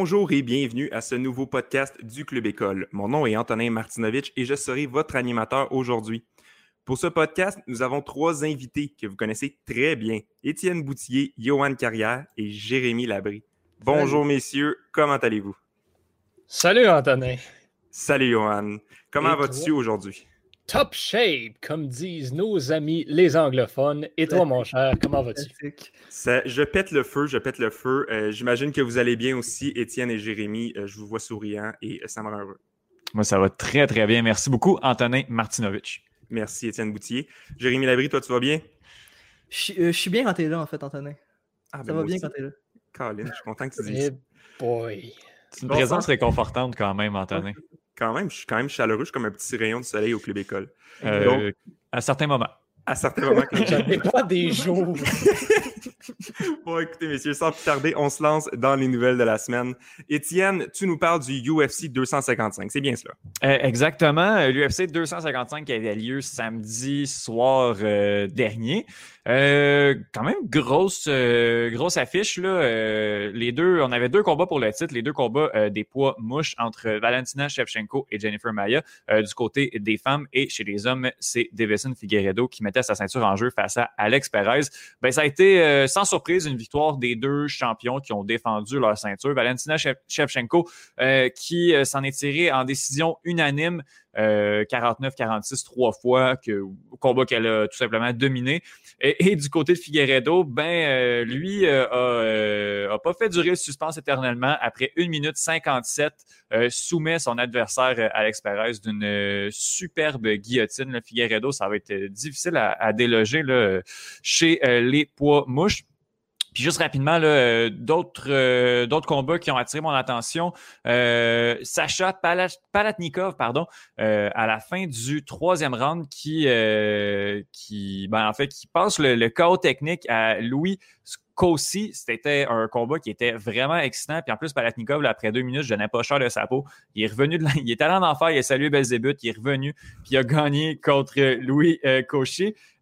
Bonjour et bienvenue à ce nouveau podcast du Club École. Mon nom est Antonin Martinovitch et je serai votre animateur aujourd'hui. Pour ce podcast, nous avons trois invités que vous connaissez très bien Étienne Boutillier, Johan Carrière et Jérémy Labry. Bonjour messieurs, comment allez-vous? Salut Antonin. Salut Johan. Comment vas-tu aujourd'hui? Top shape, comme disent nos amis les anglophones. Et toi, mon cher, comment vas-tu? je pète le feu, je pète le feu. Euh, j'imagine que vous allez bien aussi, Étienne et Jérémy. Euh, je vous vois souriant et ça me rend heureux. Moi, ça va très, très bien. Merci beaucoup, Antonin Martinovitch. Merci, Étienne Boutier. Jérémy Labry, toi, tu vas bien? Je, euh, suis bien quand t'es là, en fait, Antonin. Ah, ça ben va bien quand t'es là. Colin, je suis content que tu dises ça. boy. C'est une présence réconfortante quand même, Antonin quand même, je suis quand même chaleureux, je suis comme un petit rayon de soleil au club école. Euh, Donc, à certains moments. À certains moments. J'avais pas des jours. bon, écoutez, messieurs, sans plus tarder, on se lance dans les nouvelles de la semaine. Étienne, tu nous parles du UFC 255, c'est bien cela? Euh, exactement. L'UFC 255 qui avait lieu samedi soir euh, dernier. Euh, quand même grosse euh, grosse affiche là. Euh, les deux, on avait deux combats pour le titre, les deux combats des poids mouches entre Valentina Shevchenko et Jennifer Maya du côté des femmes et chez les hommes, c'est Davison Figueredo qui mettait sa ceinture en jeu face à Alex Perez. Ben ça a été sans surprise une victoire des deux champions qui ont défendu leur ceinture. Valentina Shevchenko qui s'en est tirée en décision unanime 49-46 trois fois, que, combat qu'elle a tout simplement dominé. Et, du côté de Figueredo, ben euh, lui euh, euh, a, pas fait durer le suspense éternellement. Après 1 minute 57, soumet son adversaire Alex Perez d'une superbe guillotine. Figueredo, ça va être difficile à, à déloger là, chez les poids mouches. Puis juste rapidement, euh, d'autres, euh, d'autres combats qui ont attiré mon attention. Euh, Sacha Palatnikov, pardon, à la fin du troisième round, qui, qui ben, en fait, qui passe le, le chaos technique à Louis Kossi, c'était un combat qui était vraiment excitant. Puis en plus, Palatnikov, après deux minutes, je donnais pas cher de sa peau. Il est revenu de il est allé en enfer, il a salué Belzébuth, il est revenu, puis il a gagné contre Louis euh,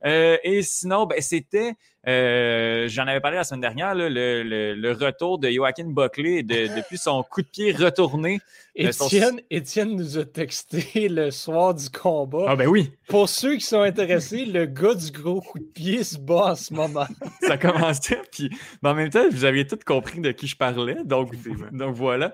euh, et sinon, ben, c'était, euh, j'en avais parlé la semaine dernière, le, le, retour de Joaquin Buckley depuis son coup de pied retourné. Euh, Étienne, Étienne nous a texté le soir du combat. Ah ben oui. Pour ceux qui sont intéressés, le gars du gros coup de pied se bat en ce moment. Ça commençait, puis en même temps, vous aviez tout compris de qui je parlais, donc, donc voilà.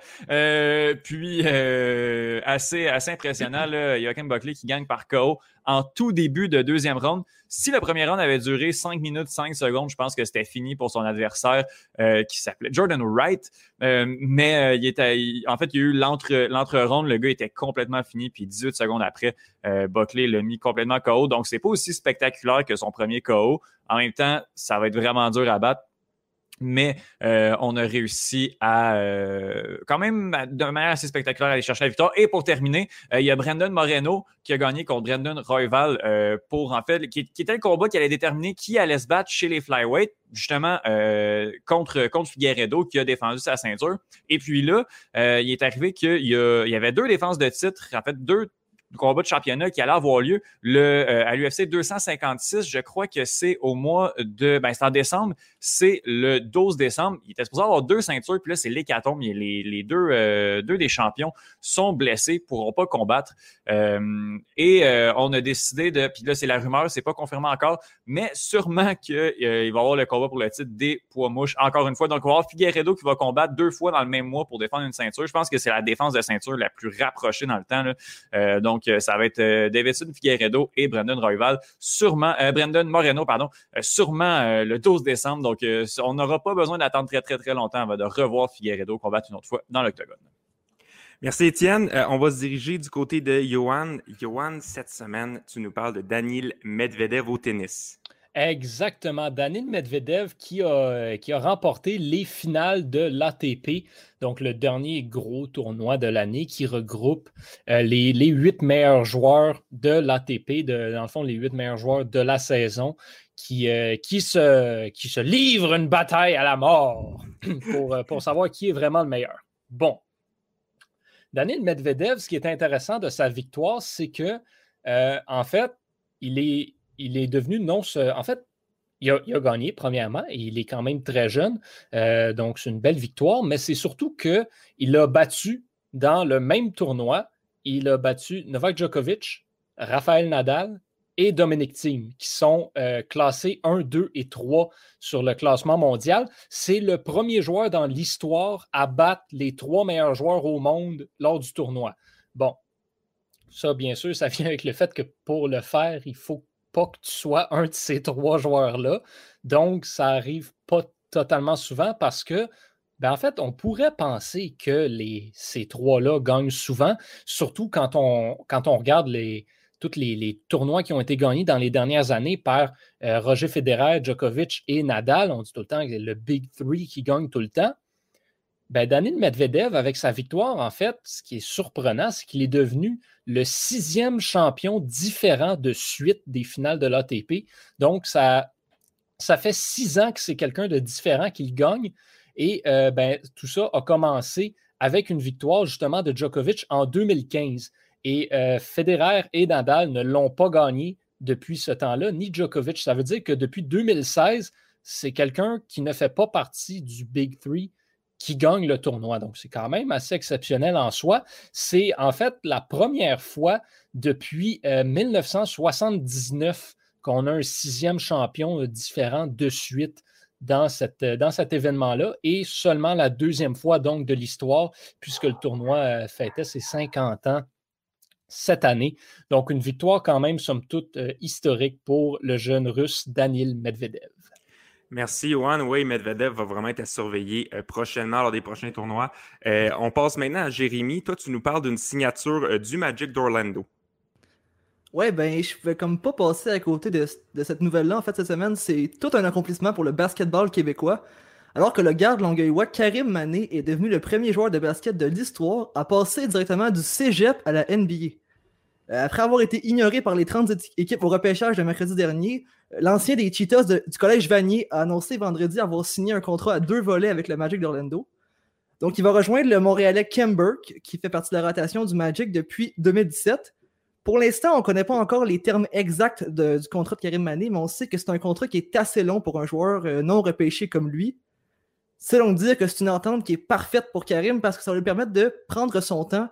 puis assez, assez impressionnant, là, Joaquin Buckley qui gagne par KO en tout début de deuxième round. Si le premier round avait duré 5 minutes 5 secondes, je pense que c'était fini pour son adversaire euh, qui s'appelait Jordan Wright. Euh, mais euh, il était, en fait, il y a eu l'entre-ronde. Le gars était complètement fini. Puis 18 secondes après, Buckley l'a mis complètement KO. Donc, c'est pas aussi spectaculaire que son premier KO. En même temps, ça va être vraiment dur à battre mais euh, on a réussi à euh, quand même de manière assez spectaculaire aller chercher la victoire. Et pour terminer, euh, il y a Brandon Moreno qui a gagné contre Brandon Royval pour en fait qui, était le combat qui allait déterminer qui allait se battre chez les flyweight justement contre contre Figueredo qui a défendu sa ceinture. Et puis là, il est arrivé qu'il y avait deux défenses de titre, en fait deux combat de championnat qui allait avoir lieu le, euh, à l'UFC 256. Je crois que c'est au mois de. Ben, c'est en décembre. C'est le 12 décembre. Il était supposé avoir deux ceintures, puis là, c'est l'hécatombe. Les, les deux, euh, deux des champions sont blessés, pourront pas combattre. Euh, et on a décidé de. Puis là, c'est la rumeur, c'est pas confirmé encore, mais sûrement qu'il va y avoir le combat pour le titre des poids mouches. Encore une fois, donc, on va avoir Figueredo qui va combattre deux fois dans le même mois pour défendre une ceinture. Je pense que c'est la défense de ceinture la plus rapprochée dans le temps. Donc, donc, euh, ça va être euh, Davidson Figueredo et Brandon Royval, sûrement, euh, Brandon Moreno, pardon, sûrement le 12 décembre. Donc, on n'aura pas besoin d'attendre très, très, très longtemps avant de revoir Figueredo combattre une autre fois dans l'octogone. Merci Étienne. on va se diriger du côté de Johan. Johan, cette semaine, tu nous parles de Daniel Medvedev au tennis. Exactement. Daniel Medvedev qui a, qui a remporté les finales de l'ATP, donc le dernier gros tournoi de l'année qui regroupe euh, les, huit meilleurs joueurs de l'ATP, dans le fond, les huit meilleurs joueurs de la saison qui, euh, qui, se, qui se livrent une bataille à la mort pour, euh, pour savoir qui est vraiment le meilleur. Bon. Daniel Medvedev, ce qui est intéressant de sa victoire, c'est que, en fait, il est, il est devenu non. En fait, il a, gagné, premièrement, et il est quand même très jeune. Euh, donc, c'est une belle victoire, mais c'est surtout qu'il a battu dans le même tournoi, il a battu Novak Djokovic, Rafael Nadal et Dominic Thiem, qui sont euh, classés 1, 2 et 3 sur le classement mondial. C'est le premier joueur dans l'histoire à battre les trois meilleurs joueurs au monde lors du tournoi. Bon, ça, bien sûr, ça vient avec le fait que pour le faire, il faut pas que tu sois un de ces trois joueurs-là. Donc, ça arrive pas totalement souvent parce que, ben en fait, on pourrait penser que ces trois-là gagnent souvent, surtout quand on, quand on regarde les, tous les, tournois qui ont été gagnés dans les dernières années par euh, Roger Federer, Djokovic et Nadal. On dit tout le temps que le Big Three qui gagne tout le temps. Ben, Daniel Medvedev, avec sa victoire, en fait, ce qui est surprenant, c'est qu'il est devenu le sixième champion différent de suite des finales de l'ATP. Donc, ça, fait six ans que c'est quelqu'un de différent qui gagne. Et euh, ben, tout ça a commencé avec une victoire justement de Djokovic en 2015. Et euh, Federer et Nadal ne l'ont pas gagné depuis ce temps-là, ni Djokovic. Ça veut dire que depuis 2016, c'est quelqu'un qui ne fait pas partie du Big Three qui gagne le tournoi. Donc, c'est quand même assez exceptionnel en soi. C'est en fait la première fois depuis 1979 euh, qu'on a un sixième champion euh, différent de suite euh, dans cet événement-là et seulement la deuxième fois donc de l'histoire puisque le tournoi fêtait ses 50 ans cette année. Donc, une victoire quand même, somme toute, historique pour le jeune russe Danil Medvedev. Merci, Johan. Oui, Medvedev va vraiment être à surveiller euh, prochainement lors des prochains tournois. Euh, on passe maintenant à Jérémy. Toi, tu nous parles d'une signature euh, du Magic d'Orlando. Ouais, ben, je pouvais comme pas passer à côté de, cette nouvelle-là. En fait, cette semaine, c'est tout un accomplissement pour le basketball québécois. Alors que le garde longueuillois Karim Mané est devenu le premier joueur de basket de l'histoire à passer directement du cégep à la NBA. Après avoir été ignoré par les 30 équipes au repêchage de mercredi dernier, L'ancien des Cheetahs du Collège Vanier a annoncé vendredi avoir signé un contrat à deux volets avec le Magic d'Orlando. Donc, il va rejoindre le Montréalais Kem Burke, qui fait partie de la rotation du Magic depuis 2017. Pour l'instant, on ne connaît pas encore les termes exacts du contrat de Karim Mané, mais on sait que c'est un contrat qui est assez long pour un joueur euh, non repêché comme lui. C'est donc dire que c'est une entente qui est parfaite pour Karim parce que ça va lui permettre de prendre son temps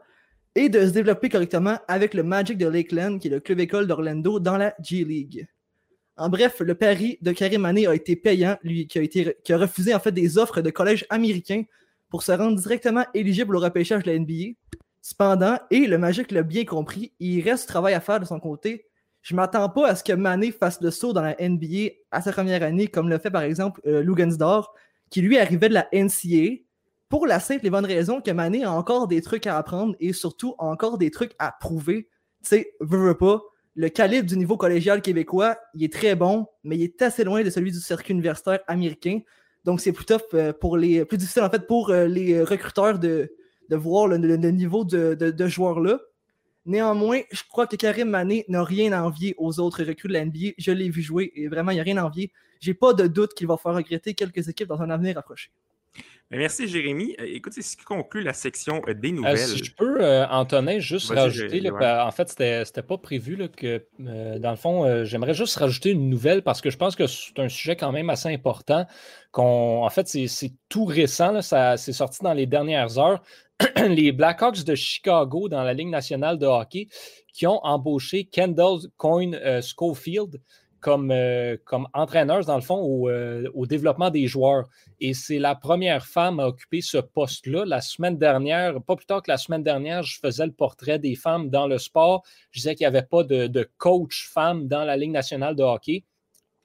et de se développer correctement avec le Magic de Lakeland, qui est le club école d'Orlando dans la G League. En bref, le pari de Karim Mané a été payant, lui qui a, refusé en fait des offres de collèges américains pour se rendre directement éligible au repêchage de la NBA. Cependant, et le Magic l'a bien compris, il reste du travail à faire de son côté. Je ne m'attends pas à ce que Mané fasse le saut dans la NBA à sa première année, comme le fait par exemple euh, qui lui arrivait de la NCA, pour la simple et bonne raison que Mané a encore des trucs à apprendre et surtout encore des trucs à prouver. Tu sais, veut, veut pas, le calibre du niveau collégial québécois, il est très bon, mais il est assez loin de celui du circuit universitaire américain. Donc, c'est plus euh, pour les, plus difficile en fait pour euh, les recruteurs de, voir le, niveau de, joueurs-là. Néanmoins, je crois que Karim Mané n'a rien à envier aux autres recrues de la. Je l'ai vu jouer et vraiment, il n'y a rien à envier. J'ai pas de doute qu'il va faire regretter quelques équipes dans un avenir approché. Merci, Jérémy. Euh, écoute, c'est ce qui conclut la section euh, des euh, nouvelles. si je peux, Antonin, juste rajouter, en fait, c'était pas prévu que, dans le fond, j'aimerais juste rajouter une nouvelle parce que je pense que c'est un sujet quand même assez important. en fait, c'est tout récent, ça c'est sorti dans les dernières heures. les Blackhawks de Chicago dans la Ligue nationale de hockey qui ont embauché Kendall Coyne Schofield comme, euh, comme entraîneur, dans le fond, euh, au, développement des joueurs. Et c'est la première femme à occuper ce poste-là. La semaine dernière, pas plus tard que la semaine dernière, je faisais le portrait des femmes dans le sport. Je disais qu'il n'y avait pas de, coach femme dans la Ligue nationale de hockey.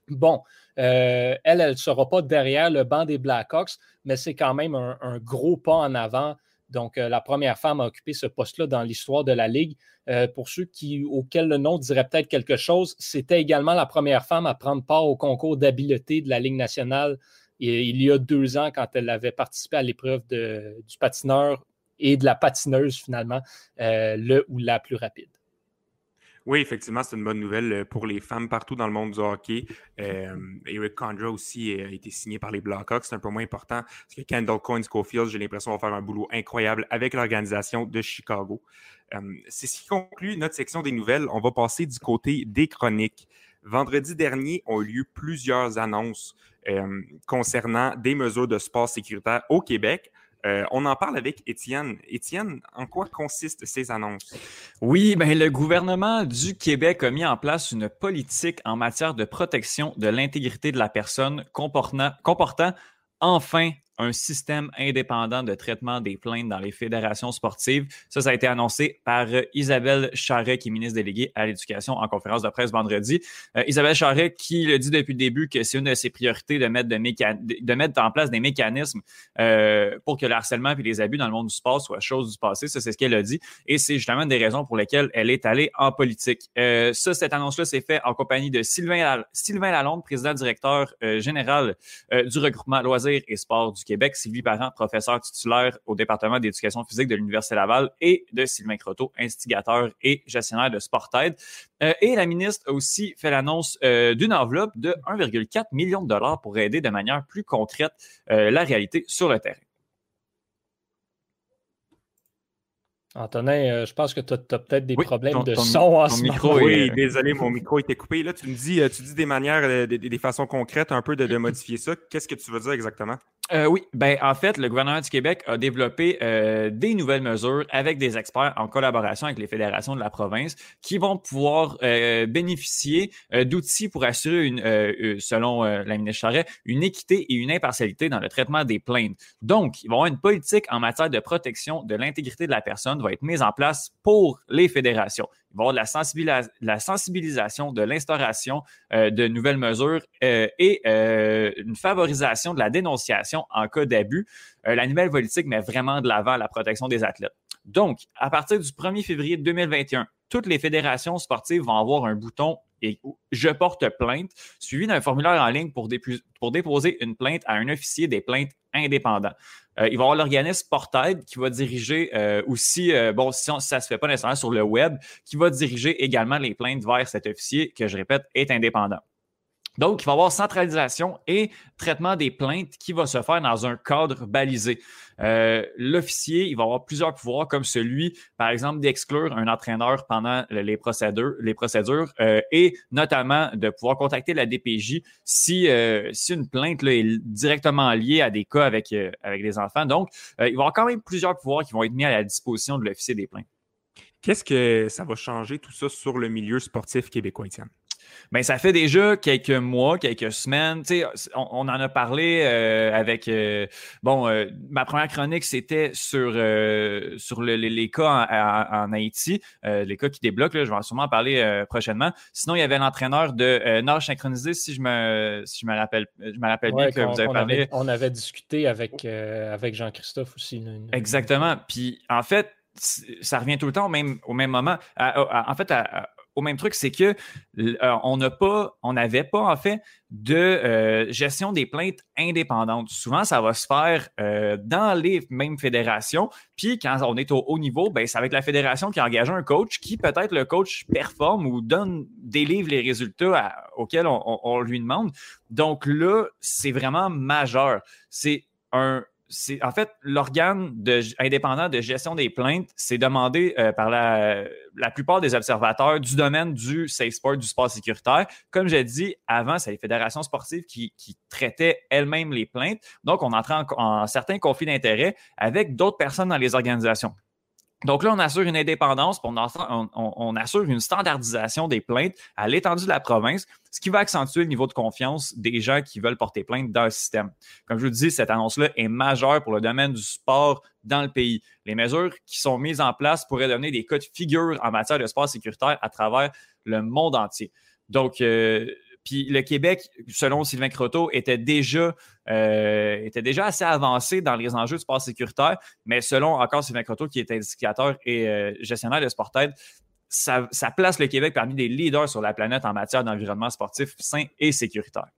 Bon, euh, elle, elle ne sera pas derrière le banc des Blackhawks, mais c'est quand même un, gros pas en avant donc, euh, la première femme à occuper ce poste-là dans l'histoire de la Ligue. Euh, pour ceux auxquels le nom dirait peut-être quelque chose, c'était également la première femme à prendre part au concours d'habileté de la Ligue nationale il y a deux ans quand elle avait participé à l'épreuve du patineur et de la patineuse finalement, euh, le ou la plus rapide. Oui, effectivement, c'est une bonne nouvelle euh, pour les femmes partout dans le monde du hockey. Euh, Eric Condra aussi a été signé par les Blackhawks. C'est un peu moins important parce que Kendall Coyne Schofield, j'ai l'impression, va faire un boulot incroyable avec l'organisation de Chicago. Euh, c'est ce qui conclut notre section des nouvelles. On va passer du côté des chroniques. Vendredi dernier ont eu lieu plusieurs annonces euh, concernant des mesures de sport sécuritaire au Québec. Euh, on en parle avec Étienne. Étienne, en quoi consistent ces annonces? Oui, ben, le gouvernement du Québec a mis en place une politique en matière de protection de l'intégrité de la personne comportant, comportant enfin un système indépendant de traitement des plaintes dans les fédérations sportives. Ça, ça a été annoncé par euh, Isabelle Charret, qui est ministre déléguée à l'Éducation en conférence de presse vendredi. Euh, Isabelle Charret qui le dit depuis le début que c'est une de ses priorités de mettre, de, de mettre en place des mécanismes euh, pour que le harcèlement et les abus dans le monde du sport soient choses du passé. Ça, c'est ce qu'elle a dit. Et c'est justement des raisons pour lesquelles elle est allée en politique. Euh, ça, cette annonce-là s'est faite en compagnie de Sylvain, Sylvain Lalonde, président directeur euh, général du regroupement loisirs et sports du Québec, Sylvie Parent, professeur titulaire au département d'éducation physique de l'Université Laval, et de Sylvain Croteau, instigateur et gestionnaire de Sportaid. Euh, et la ministre a aussi fait l'annonce euh, d'une enveloppe de 1,4 million de dollars pour aider de manière plus concrète euh, la réalité sur le terrain. Antonin, euh, je pense que tu as, peut-être des problèmes de son en ce micro Oui, désolé, mon micro était coupé. Là, tu me dis, tu dis des manières, des, façons concrètes un peu de, modifier ça. Qu'est-ce que tu veux dire exactement? Oui, ben en fait, le gouvernement du Québec a développé des nouvelles mesures avec des experts en collaboration avec les fédérations de la province qui vont pouvoir bénéficier d'outils pour assurer, une, selon la ministre Charret, une équité et une impartialité dans le traitement des plaintes. Donc, ils vont avoir une politique en matière de protection de l'intégrité de la personne va être mise en place pour les fédérations. Avoir de la, sensibilisation, de l'instauration euh, de nouvelles mesures euh, et euh, une favorisation de la dénonciation en cas d'abus. la nouvelle politique met vraiment de l'avant la protection des athlètes. Donc, à partir du 1er février 2021, toutes les fédérations sportives vont avoir un bouton je porte plainte, suivi d'un formulaire en ligne pour, pour, déposer une plainte à un officier des plaintes indépendant. Euh, il va y avoir l'organisme Portaid qui va diriger euh, aussi, euh, bon, si, ça ne se fait pas nécessairement sur le web, qui va diriger également les plaintes vers cet officier, que je répète, est indépendant. Donc, il va y avoir centralisation et traitement des plaintes qui va se faire dans un cadre balisé. Euh, l'officier, il va avoir plusieurs pouvoirs, comme celui, par exemple, d'exclure un entraîneur pendant les procédures, euh, et notamment de pouvoir contacter la DPJ si, euh, si une plainte est directement liée à des cas avec, les enfants. Donc, il va y avoir quand même plusieurs pouvoirs qui vont être mis à la disposition de l'officier des plaintes. Qu'est-ce que ça va changer tout ça sur le milieu sportif québécois, Étienne? Ben, ça fait déjà quelques mois, quelques semaines. On, on, en a parlé euh, avec. Euh, bon, euh, ma première chronique, c'était sur, sur les, cas en, Haïti, les cas qui débloquent. je vais en sûrement parler prochainement. Sinon, il y avait l'entraîneur de nage synchronisé, si je me, si je me rappelle, je me rappelle bien que vous avez parlé. on avait discuté avec, avec Jean-Christophe aussi. Exactement. Puis, en fait, ça revient tout le temps au même, au même moment. en fait, à, au même truc, c'est que euh, on pas, on n'avait pas en fait de euh, gestion des plaintes indépendantes. Souvent, ça va se faire euh, dans les mêmes fédérations. Puis quand on est au haut niveau, ben, c'est avec la fédération qui engage un coach qui peut-être le coach performe ou donne délivre les résultats auxquels on lui demande. Donc là, c'est vraiment majeur. C'est un c'est en fait l'organe indépendant de gestion des plaintes, c'est demandé euh, par la, plupart des observateurs du domaine du safe sport, du sport sécuritaire. Comme j'ai dit avant, c'est les fédérations sportives qui, traitaient elles-mêmes les plaintes. Donc, on entrait en, en certains conflits d'intérêts avec d'autres personnes dans les organisations. Donc là, on assure une indépendance, on, on, assure une standardisation des plaintes à l'étendue de la province, ce qui va accentuer le niveau de confiance des gens qui veulent porter plainte dans le système. Comme je vous dis, cette annonce-là est majeure pour le domaine du sport dans le pays. Les mesures qui sont mises en place pourraient donner des cas de figure en matière de sport sécuritaire à travers le monde entier. Donc, euh, puis le Québec, selon Sylvain Croteau, était déjà, euh, assez avancé dans les enjeux de sport sécuritaire, mais selon encore Sylvain Croteau, qui est indicateur et euh, gestionnaire de Sportaid, ça, ça place le Québec parmi des leaders sur la planète en matière d'environnement sportif sain et sécuritaire.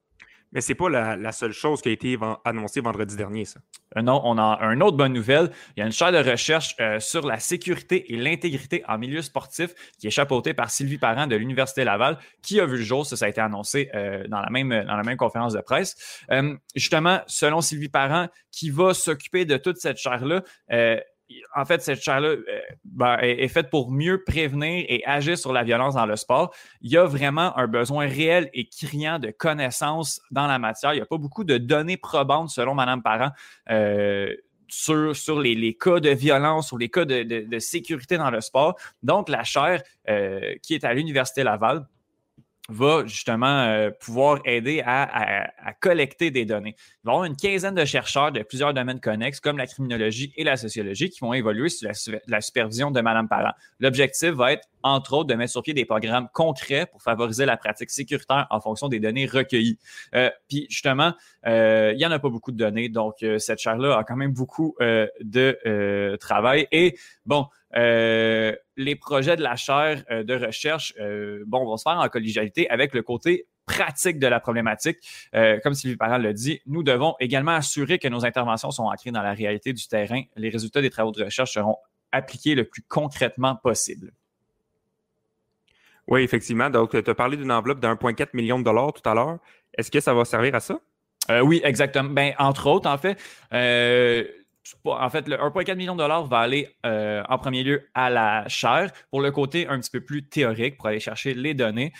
Mais c'est pas la, seule chose qui a été annoncée vendredi dernier, ça. Euh, non, on a une autre bonne nouvelle. Il y a une chaire de recherche euh, sur la sécurité et l'intégrité en milieu sportif qui est chapeautée par Sylvie Parent de l'Université Laval, qui a vu le jour. Ça, ça a été annoncé euh, dans, la même, dans la même conférence de presse. justement, selon Sylvie Parent, qui va s'occuper de toute cette chaire-là, en fait, cette chaire-là euh, ben, est, faite pour mieux prévenir et agir sur la violence dans le sport. Il y a vraiment un besoin réel et criant de connaissances dans la matière. Il n'y a pas beaucoup de données probantes, selon Mme Parent. Euh, sur, les, cas de violence, sur les cas de, sécurité dans le sport. Donc, la chaire euh, qui est à l'Université Laval va justement euh, pouvoir aider à, collecter des données. Il va y avoir une quinzaine de chercheurs de plusieurs domaines connexes, comme la criminologie et la sociologie, qui vont évoluer sous la, supervision de Mme Parent. L'objectif va être, entre autres, de mettre sur pied des programmes concrets pour favoriser la pratique sécuritaire en fonction des données recueillies. Euh, puis justement, euh, il n'y en a pas beaucoup de données, donc cette chaire-là a quand même beaucoup de travail. Et bon, euh, les projets de la chaire euh, de recherche euh, bon, vont se faire en collégialité avec le côté pratique de la problématique. comme Sylvie Parent l'a dit, nous devons également assurer que nos interventions sont ancrées dans la réalité du terrain. Les résultats des travaux de recherche seront appliqués le plus concrètement possible. Oui, effectivement. Donc, tu as parlé d'une enveloppe de 1,4 million de dollars tout à l'heure. Est-ce que ça va servir à ça? oui, exactement. Ben, entre autres, en fait, en fait, le 1,4 million de dollars va aller euh, en premier lieu à la chaire pour le côté un petit peu plus théorique, pour aller chercher les données.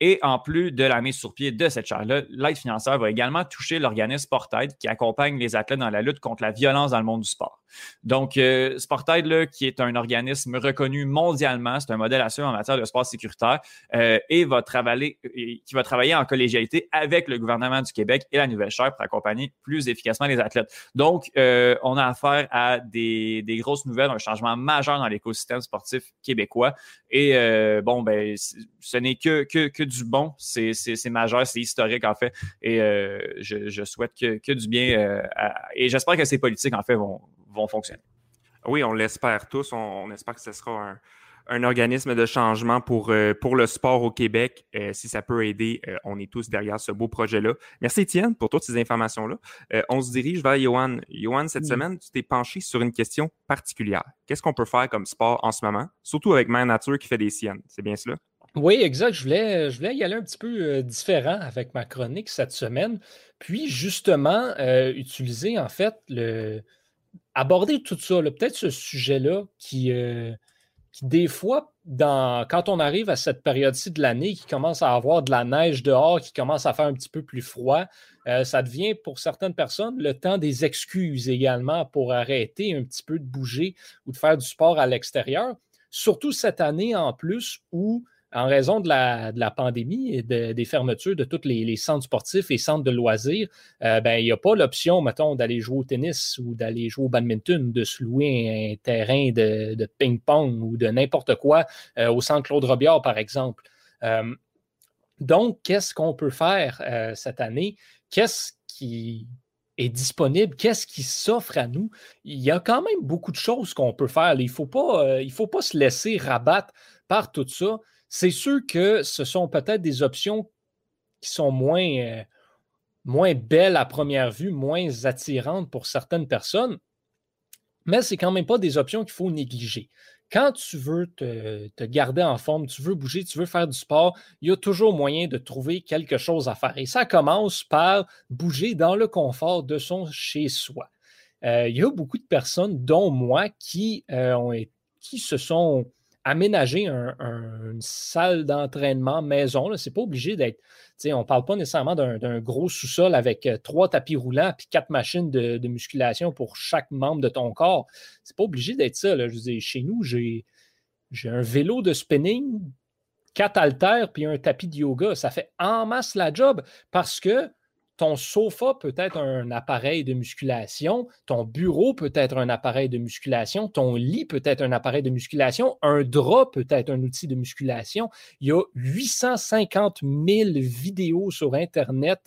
Et en plus de la mise sur pied de cette chaire-là, l'aide financière va également toucher l'organisme Sportaid qui accompagne les athlètes dans la lutte contre la violence dans le monde du sport. Donc, euh, Sportaid, là, qui est un organisme reconnu mondialement, c'est un modèle assuré en matière de sport sécuritaire euh, et va travailler, qui va travailler en collégialité avec le gouvernement du Québec et la nouvelle chaire pour accompagner plus efficacement les athlètes. Donc, euh, on a affaire à des, des, grosses nouvelles, un changement majeur dans l'écosystème sportif québécois. Et euh, bon, ben, ce n'est que, que, que, du bon. C'est majeur, c'est historique en fait. Et euh, je, je, souhaite que, que du bien. Euh, et j'espère que ces politiques en fait vont, vont fonctionner. Oui, on l'espère tous. On, espère que ce sera un, organisme de changement pour, euh, pour le sport au Québec. Euh, si ça peut aider, euh, on est tous derrière ce beau projet-là. Merci Étienne pour toutes ces informations-là. on se dirige vers Johan. Johan, cette semaine, tu t'es penché sur une question particulière. Qu'est-ce qu'on peut faire comme sport en ce moment, surtout avec Mère Nature qui fait des siennes? C'est bien cela? Oui, exact. Je voulais, je voulais y aller un petit peu différent avec ma chronique cette semaine. Puis, justement, utiliser en fait le, aborder tout ça, peut-être ce sujet-là qui, euh, qui, des fois, dans, quand on arrive à cette période-ci de l'année, qui commence à avoir de la neige dehors, qui commence à faire un petit peu plus froid, euh, ça devient pour certaines personnes le temps des excuses également pour arrêter un petit peu de bouger ou de faire du sport à l'extérieur. Surtout cette année en plus où en raison de la, pandémie et des fermetures de tous les, centres sportifs et centres de loisirs, euh, ben, il n'y a pas l'option, mettons, d'aller jouer au tennis ou d'aller jouer au badminton, de se louer un terrain de, ping-pong ou de n'importe quoi euh, au centre Claude Robillard, par exemple. Euh, donc, qu'est-ce qu'on peut faire cette année? Qu'est-ce qui est disponible? Qu'est-ce qui s'offre à nous? Il y a quand même beaucoup de choses qu'on peut faire. Il ne faut, faut pas se laisser rabattre par tout ça. C'est sûr que ce sont peut-être des options qui sont moins, euh, moins belles à première vue, moins attirantes pour certaines personnes, mais ce n'est quand même pas des options qu'il faut négliger. Quand tu veux te, garder en forme, tu veux bouger, tu veux faire du sport, il y a toujours moyen de trouver quelque chose à faire. Et ça commence par bouger dans le confort de son chez-soi. Euh, il y a beaucoup de personnes, dont moi, qui, euh, se sont aménager une salle d'entraînement maison. Ce n'est pas obligé d'être. On ne parle pas nécessairement d'un gros sous-sol avec euh, trois tapis roulants et quatre machines de, musculation pour chaque membre de ton corps. C'est pas obligé d'être ça. Je chez nous, j'ai un vélo de spinning, quatre haltères puis un tapis de yoga. Ça fait en masse la job parce que ton sofa peut être un appareil de musculation, ton bureau peut être un appareil de musculation, ton lit peut être un appareil de musculation, un drap peut être un outil de musculation. Il y a 850 000 vidéos sur Internet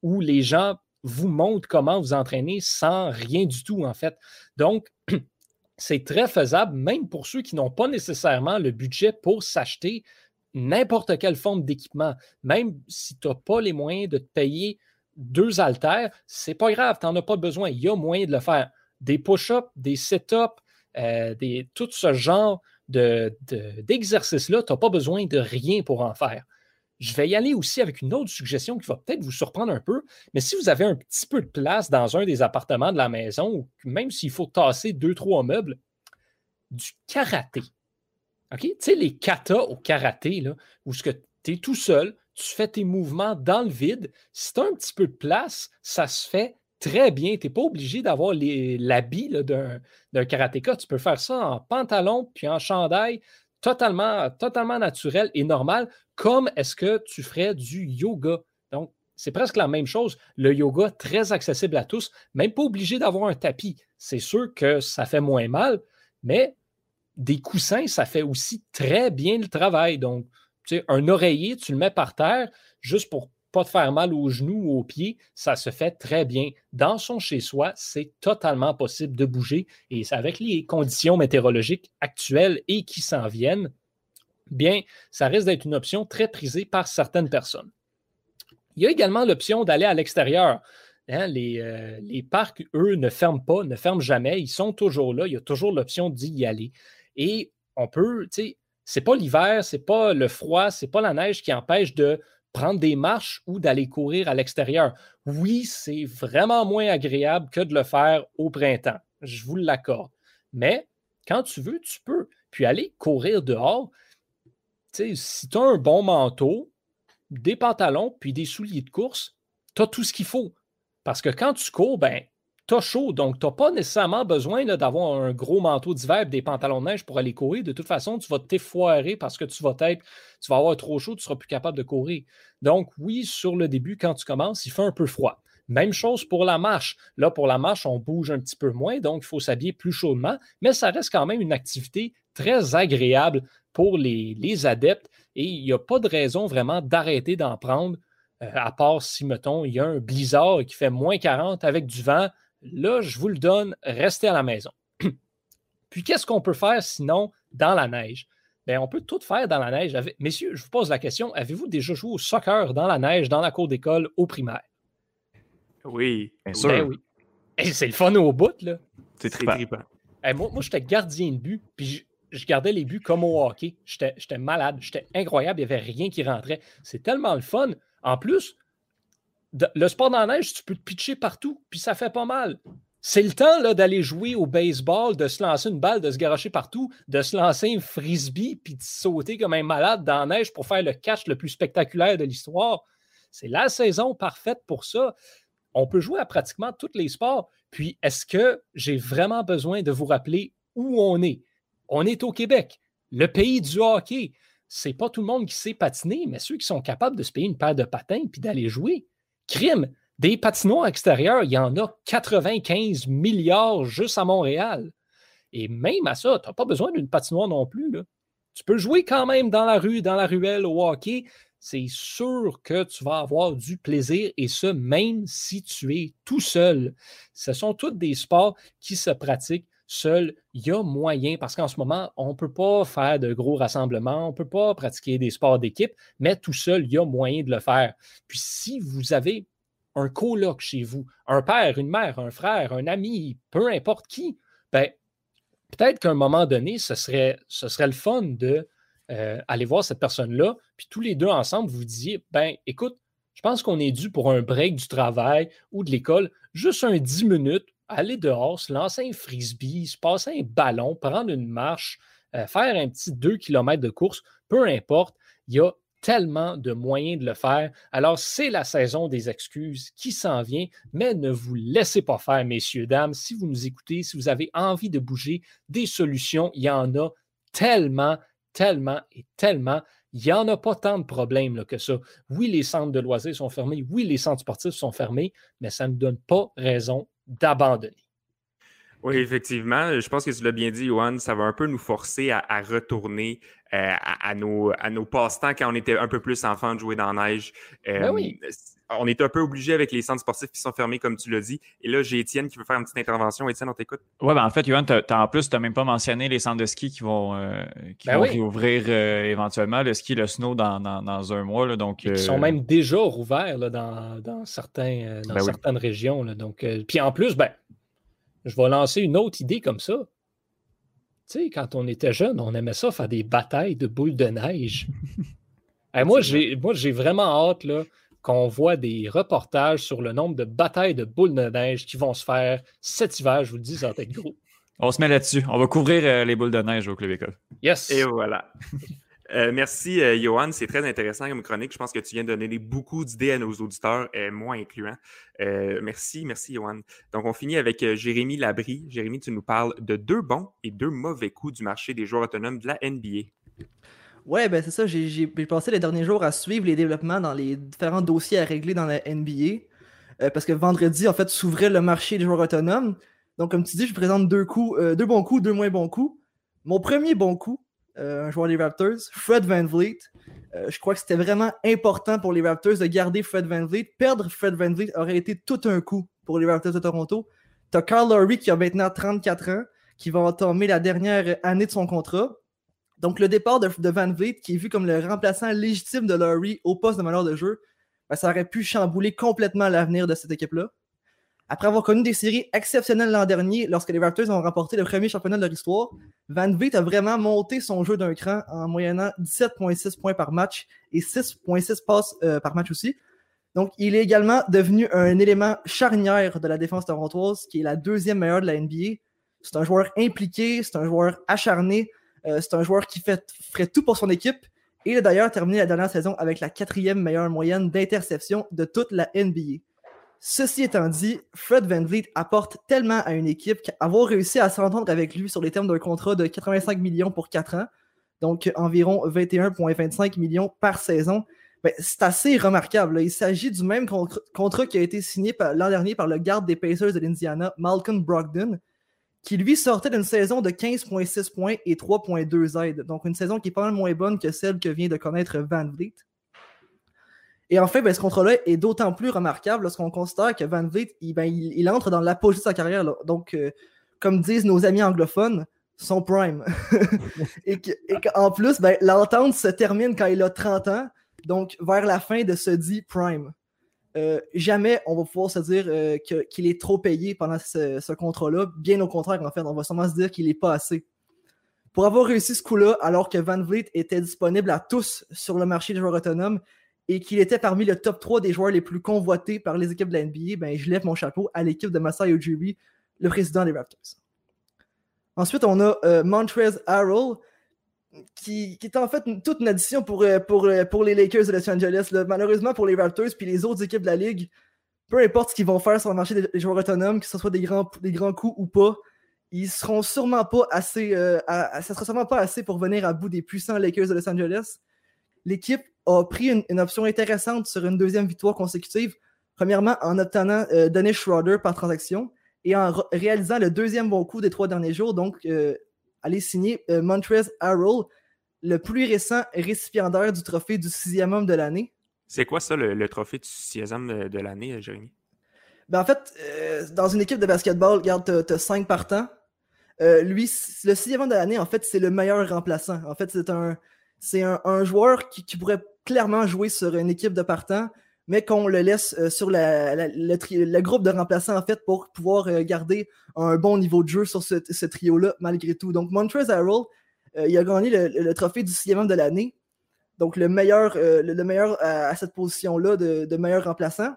où les gens vous montrent comment vous entraîner sans rien du tout, en fait. Donc, c'est très faisable, même pour ceux qui n'ont pas nécessairement le budget pour s'acheter n'importe quelle forme d'équipement. Même si tu n'as pas les moyens de te payer deux haltères, c'est pas grave, tu n'en as pas besoin. Il y a moyen de le faire. Des push-ups, des sit-ups, euh, tout ce genre d'exercices-là, tu n'as pas besoin de rien pour en faire. je vais y aller aussi avec une autre suggestion qui va peut-être vous surprendre un peu, mais si vous avez un petit peu de place dans un des appartements de la maison, même s'il faut tasser deux, trois meubles, du karaté. OK? Tu sais, les katas au karaté, là, où tu es tout seul, tu fais tes mouvements dans le vide. Si tu as un petit peu de place, ça se fait très bien. Tu n'es pas obligé d'avoir l'habit d'un karatéka. Tu peux faire ça en pantalon puis en chandail, totalement, totalement naturel et normal, comme est-ce que tu ferais du yoga. Donc, c'est presque la même chose. Le yoga, très accessible à tous, même pas obligé d'avoir un tapis. C'est sûr que ça fait moins mal, mais des coussins, ça fait aussi très bien le travail. Donc, sais, un oreiller, tu le mets par terre juste pour pas te faire mal aux genoux ou aux pieds, ça se fait très bien. Dans son chez-soi, c'est totalement possible de bouger et avec les conditions météorologiques actuelles et qui s'en viennent, bien, ça risque d'être une option très prisée par certaines personnes. Il y a également l'option d'aller à l'extérieur. Hein, les, euh, les, parcs, eux, ne ferment pas, ne ferment jamais. Ils sont toujours là. Il y a toujours l'option d'y aller. Et on peut, tu sais, c'est pas l'hiver, c'est pas le froid, c'est pas la neige qui empêche de prendre des marches ou d'aller courir à l'extérieur. Oui, c'est vraiment moins agréable que de le faire au printemps. Je vous l'accorde. Mais quand tu veux, tu peux. Puis aller courir dehors, si tu as un bon manteau, des pantalons, puis des souliers de course, tu as tout ce qu'il faut. Parce que quand tu cours, ben, tu chaud, donc tu n'as pas nécessairement besoin d'avoir un gros manteau d'hiver et des pantalons de neige pour aller courir. De toute façon, tu vas t'effoirer parce que tu vas être, tu vas avoir trop chaud, tu seras plus capable de courir. Donc, oui, sur le début, quand tu commences, il fait un peu froid. Même chose pour la marche. Là, pour la marche, on bouge un petit peu moins, donc il faut s'habiller plus chaudement, mais ça reste quand même une activité très agréable pour les, adeptes et il n'y a pas de raison vraiment d'arrêter d'en prendre, euh, à part si, mettons, il y a un blizzard qui fait moins 40 avec du vent Là, je vous le donne, restez à la maison. Puis qu'est-ce qu'on peut faire sinon dans la neige? Bien, on peut tout faire dans la neige. Messieurs, je vous pose la question, avez-vous déjà joué au soccer dans la neige, dans la cour d'école, au primaire? Oui, bien sûr. Ben oui. c'est le fun au bout, là. C'est très trippant. moi, moi j'étais gardien de but, puis je, gardais les buts comme au hockey. J'étais malade, j'étais incroyable, il n'y avait rien qui rentrait. C'est tellement le fun. En plus, le sport dans la neige, tu peux te pitcher partout, puis ça fait pas mal. C'est le temps d'aller jouer au baseball, de se lancer une balle, de se garocher partout, de se lancer un frisbee, puis de sauter comme un malade dans la neige pour faire le catch le plus spectaculaire de l'histoire. C'est la saison parfaite pour ça. On peut jouer à pratiquement tous les sports. Puis, est-ce que j'ai vraiment besoin de vous rappeler où on est? On est au Québec, le pays du hockey. C'est pas tout le monde qui sait patiner, mais ceux qui sont capables de se payer une paire de patins puis d'aller jouer. Crime, des patinoires extérieurs, il y en a 95 milliards juste à Montréal. Et même à ça, tu n'as pas besoin d'une patinoire non plus. Tu peux jouer quand même dans la rue, dans la ruelle au hockey. C'est sûr que tu vas avoir du plaisir et ce, même si tu es tout seul. Ce sont tous des sports qui se pratiquent seul, il y a moyen, parce qu'en ce moment, on ne peut pas faire de gros rassemblements, on ne peut pas pratiquer des sports d'équipe, mais tout seul, il y a moyen de le faire. Puis si vous avez un coloc chez vous, un père, une mère, un frère, un ami, peu importe qui, ben, peut-être qu'à un moment donné, ce serait, le fun de euh, aller voir cette personne-là, puis tous les deux ensemble, vous disiez, ben, écoute, je pense qu'on est dû pour un break du travail ou de l'école, juste un 10 minutes aller dehors, se lancer un frisbee, se passer un ballon, prendre une marche, euh, faire un petit 2 km de course, peu importe, il y a tellement de moyens de le faire. Alors, c'est la saison des excuses qui s'en vient, mais ne vous laissez pas faire, messieurs, dames. Si vous nous écoutez, si vous avez envie de bouger, des solutions, il y en a tellement, tellement et tellement. Il n'y en a pas tant de problèmes que ça. Oui, les centres de loisirs sont fermés. Oui, les centres sportifs sont fermés, mais ça ne donne pas raison d'abandonner. Oui, effectivement. Je pense que tu l'as bien dit, Johan, ça va un peu nous forcer à, retourner euh, à, nos, à nos passe-temps quand on était un peu plus enfant de jouer dans la neige. Ben oui. Euh, on est un peu obligé avec les centres sportifs qui sont fermés, comme tu l'as dit. Et là, j'ai Étienne qui veut faire une petite intervention. Étienne, on t'écoute. Oui, ben en fait, Johan, en plus, tu n'as même pas mentionné les centres de ski qui vont, euh, qui ben vont réouvrir éventuellement le ski, le snow dans, dans, un mois. Là, donc, Ils sont même déjà rouverts là, dans, dans, certains, dans ben certaines régions. Là, donc, puis en plus, ben, je vais lancer une autre idée comme ça. Tu sais, quand on était jeune, on aimait ça faire des batailles de boules de neige. moi, j'ai vraiment hâte qu'on voit des reportages sur le nombre de batailles de boules de neige qui vont se faire cet hiver. Je vous le dis, ça va être gros. On se met là-dessus. On va couvrir euh, les boules de neige au Club École. Yes. Et voilà. Euh, merci, euh, Johan. C'est très intéressant comme chronique. Je pense que tu viens de donner beaucoup d'idées à nos auditeurs, moi incluant. merci, merci, Johan. Donc, on finit avec Jérémy Labry. Jérémy, tu nous parles de deux bons et deux mauvais coups du marché des joueurs autonomes de la NBA. Ouais, ben c'est ça. J'ai passé les derniers jours à suivre les développements dans les différents dossiers à régler dans la NBA. Euh, parce que vendredi, en fait, s'ouvrait le marché des joueurs autonomes. Donc, comme tu dis, je présente deux coups, euh, deux bons coups, deux moins bons coups. Mon premier bon coup, euh, un joueur des Raptors, Fred Van Vliet. je crois que c'était vraiment important pour les Raptors de garder Fred Van Vliet. Perdre Fred Van Vliet aurait été tout un coup pour les Raptors de Toronto. Tu as Carl Lowry qui a maintenant 34 ans, qui va entamer la dernière année de son contrat. Donc, le départ de, Van Vliet, qui est vu comme le remplaçant légitime de Laurie au poste de meneur de jeu, ben, ça aurait pu chambouler complètement l'avenir de cette équipe-là. Après avoir connu des séries exceptionnelles l'an dernier, lorsque les Raptors ont remporté le premier championnat de leur histoire, Van Vliet a vraiment monté son jeu d'un cran en moyennant 17,6 points par match et 6,6 passes euh, par match aussi. Donc, il est également devenu un élément charnière de la défense torontoise, qui est la deuxième meilleure de la NBA. C'est un joueur impliqué, c'est un joueur acharné, euh, c'est un joueur qui fait, ferait tout pour son équipe. Il a d'ailleurs terminé la dernière saison avec la quatrième meilleure moyenne d'interception de toute la NBA. Ceci étant dit, Fred Van Vliet apporte tellement à une équipe qu'avoir réussi à s'entendre avec lui sur les termes d'un contrat de 85 millions pour 4 ans, donc environ 21,25 millions par saison, ben, c'est assez remarquable. Il s'agit du même contrat qui a été signé l'an dernier par le garde des Pacers de l'Indiana, Malcolm Brogdon, qui lui sortait d'une saison de 15,6 points et 3,2 aides. Donc une saison qui est pas mal moins bonne que celle que vient de connaître Van Vliet. Et en fait, ben, ce contrat-là est d'autant plus remarquable lorsqu'on considère que Van Vliet, il, ben, entre dans l'apogée de sa carrière. Donc, euh, comme disent nos amis anglophones, son prime. et qu'en plus, ben, l'entente se termine quand il a 30 ans, donc vers la fin de ce dit prime. Euh, jamais on va pouvoir se dire euh, qu'il est trop payé pendant ce, contrat-là. Bien au contraire, en fait, on va sûrement se dire qu'il n'est pas assez. Pour avoir réussi ce coup-là, alors que Van Vliet était disponible à tous sur le marché des joueurs autonomes et qu'il était parmi le top 3 des joueurs les plus convoités par les équipes de la NBA, ben, je lève mon chapeau à l'équipe de Masai Ujiri, le président des Raptors. Ensuite, on a euh, Montrez Harrell, qui, est en fait toute une addition pour, euh, euh, pour les Lakers de Los Angeles. Malheureusement pour les Raptors puis les autres équipes de la ligue, peu importe ce qu'ils vont faire sur le marché des, joueurs autonomes, que ce soit des grands, coups ou pas, ils seront sûrement pas assez. Euh, sera sûrement pas assez pour venir à bout des puissants Lakers de Los Angeles. L'équipe a pris une, option intéressante sur une deuxième victoire consécutive. Premièrement, en obtenant Dennis Schroeder par transaction et en réalisant le deuxième bon coup des trois derniers jours, donc aller signer euh, Montrez Harrell, le plus récent récipiendaire du trophée du sixième homme de l'année. C'est quoi ça, le, trophée du sixième homme de, l'année, euh, Jérémy? Ben, en fait, euh, dans une équipe de basketball, regarde, tu as, cinq partants. lui, le sixième homme de l'année, en fait, c'est le meilleur remplaçant. En fait, c'est un, c'est un, joueur qui, pourrait clairement jouer sur une équipe de partants, mais qu'on le laisse sur le, groupe de remplaçants, en fait, pour pouvoir garder un bon niveau de jeu sur ce, trio-là, malgré tout. Donc, Montrezl Harrell, euh, il a gagné le, trophée du sixième de l'année. Donc, le meilleur, euh, le, meilleur à, cette position-là de, meilleur remplaçant.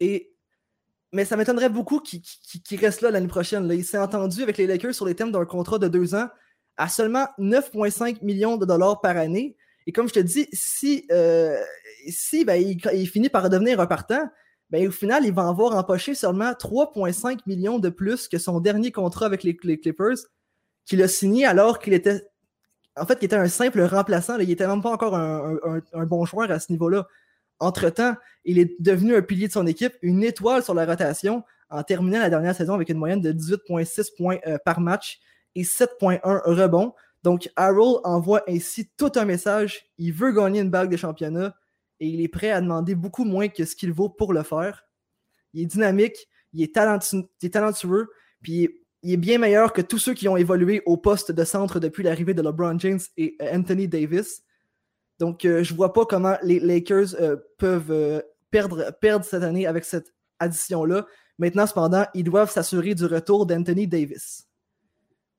Et, mais ça m'étonnerait beaucoup qu'il reste là l'année prochaine. Il s'est entendu avec les Lakers sur les thèmes d'un contrat de deux ans à seulement 9,5 millions de dollars par année. Et comme je te dis, si, euh, si ben, il, finit par devenir un partant, ben, au final, il va avoir empoché seulement 3,5 millions de plus que son dernier contrat avec les, Clippers, qu'il a signé alors qu'il était. En fait, qu'il était un simple remplaçant. il n'était même pas encore un, bon joueur à ce niveau-là. Entre-temps, il est devenu un pilier de son équipe, une étoile sur la rotation, en terminant la dernière saison avec une moyenne de 18,6 points euh, par match et 7,1 rebonds. Donc, Harold envoie ainsi tout un message. Il veut gagner une bague de championnat et il est prêt à demander beaucoup moins que ce qu'il vaut pour le faire. Il est dynamique, il est, talentueux, puis il est bien meilleur que tous ceux qui ont évolué au poste de centre depuis l'arrivée de LeBron James et euh, Anthony Davis. Donc, euh, je ne vois pas comment les Lakers euh, peuvent perdre, perdre cette année avec cette addition-là. Maintenant, cependant, ils doivent s'assurer du retour d'Anthony Davis.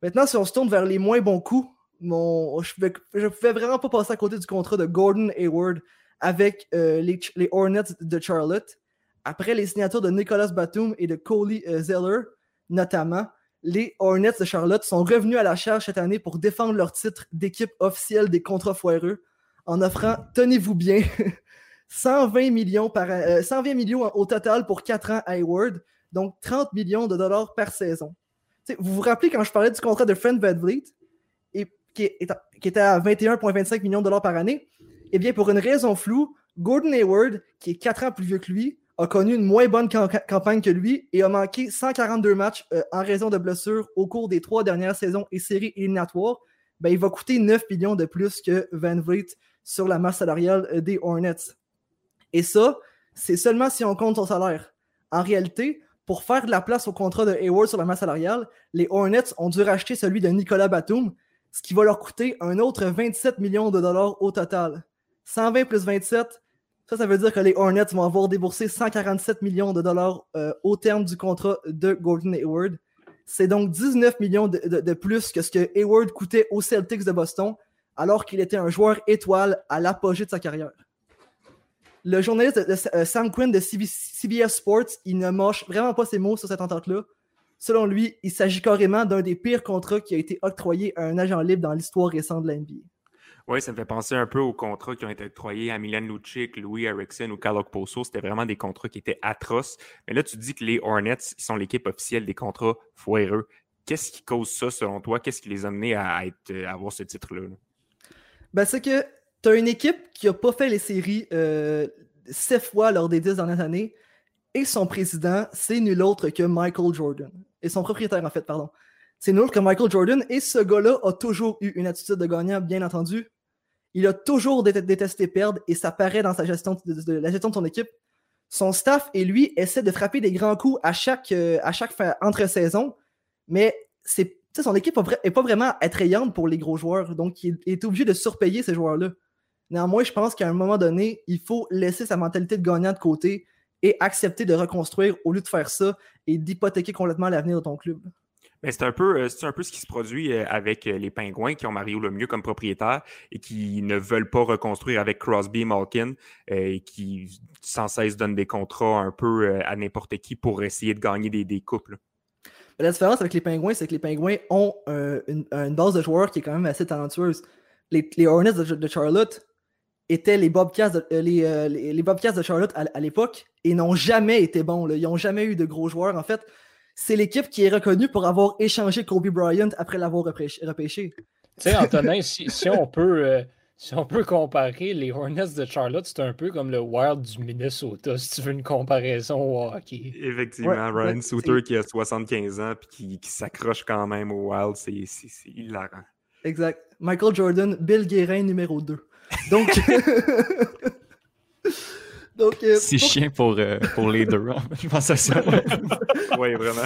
Maintenant, si on se tourne vers les moins bons coups mon, je, ne pouvais vraiment pas passer à côté du contrat de Gordon Hayward avec euh, les, Hornets de Charlotte. Après les signatures de Nicolas Batum et de Coley euh, Zeller, notamment, les Hornets de Charlotte sont revenus à la charge cette année pour défendre leur titre d'équipe officielle des contrats foireux en offrant, tenez-vous bien, 120 millions, par, 120 millions au total pour 4 ans à Hayward, donc 30 millions de dollars par saison vous vous rappelez quand je parlais du contrat de Fred VanVleet, qui, était à 21,25 millions de dollars par année? Eh bien, pour une raison floue, Gordon Hayward, qui est 4 ans plus vieux que lui, a connu une moins bonne campagne que lui et a manqué 142 matchs euh, en raison de blessures au cours des trois dernières saisons et séries éliminatoires. Ben, il va coûter 9 millions de plus que Van Vliet sur la masse salariale euh, des Hornets. Et ça, c'est seulement si on compte son salaire. En réalité, pour faire de la place au contrat de Hayward sur la masse salariale, les Hornets ont dû racheter celui de Nicolas Batum, ce qui va leur coûter un autre 27 millions de dollars au total. 120 plus 27, ça, ça veut dire que les Hornets vont avoir déboursé 147 millions de dollars euh, au terme du contrat de Gordon Hayward. C'est donc 19 millions de, plus que ce que Hayward coûtait aux Celtics de Boston, alors qu'il était un joueur étoile à l'apogée de sa carrière le journaliste euh, Sam Quinn de CBS Sports, il ne mâche vraiment pas ses mots sur cette entente-là. Selon lui, il s'agit carrément d'un des pires contrats qui a été octroyé à un agent libre dans l'histoire récente de la NBA. Oui, ça me fait penser un peu aux contrats qui ont été octroyés à Milan Lucic, Louis Erickson ou Kalok Poso. C'était vraiment des contrats qui étaient atroces. Mais là, tu dis que les Hornets sont l'équipe officielle des contrats foireux. Qu'est-ce qui cause ça selon toi? Qu'est-ce qui les a amenés à, être, à avoir ce titre-là? Ben, c'est que tu une équipe qui n'a pas fait les séries euh, sept fois lors des dix dernières années, et son président, c'est nul autre que Michael Jordan. Et son propriétaire, en fait, pardon. C'est nul que Michael Jordan, et ce gars-là a toujours eu une attitude de gagnant, bien entendu. Il a toujours détesté perdre, et ça paraît dans sa gestion de, la gestion de son équipe. Son staff et lui essaient de frapper des grands coups à chaque, euh, à chaque entre-saison, mais c'est son équipe n'est pas vraiment attrayante pour les gros joueurs, donc il est obligé de surpayer ces joueurs-là. Néanmoins, je pense qu'à un moment donné, il faut laisser sa mentalité de gagnant de côté et accepter de reconstruire au lieu de faire ça et d'hypothéquer complètement l'avenir de ton club. C'est un, peu, euh, un peu ce qui se produit euh, avec euh, les Pingouins qui ont Mario Lemieux comme propriétaire et qui ne veulent pas reconstruire avec Crosby et Malkin et qui sans cesse donnent des contrats un peu à n'importe qui pour essayer de gagner des, des couples. La différence avec les Pingouins, c'est que les Pingouins ont une, base de joueurs qui est quand même assez talentueuse. Les, Hornets de Charlotte étaient les Bobcats de, euh, euh, les, les, Bobcats de Charlotte à, l'époque et n'ont jamais été bons. Ils n'ont jamais eu de gros joueurs. En fait, c'est l'équipe qui est reconnue pour avoir échangé Kobe Bryant après l'avoir repêché. Tu sais, Antonin, si, on peut, euh, si on peut comparer les Hornets de Charlotte, c'est un peu comme le Wild du Minnesota, si tu veux une comparaison au hockey. Effectivement, Ryan Souter qui a 75 ans et qui, qui s'accroche quand même au Wild, c'est hilarant. Exact. Michael Jordan, Bill Guérin numéro 2. Donc. Donc, euh, c'est chiant pour, euh, pour les deux. Hein. Je pense à ça. oui, vraiment.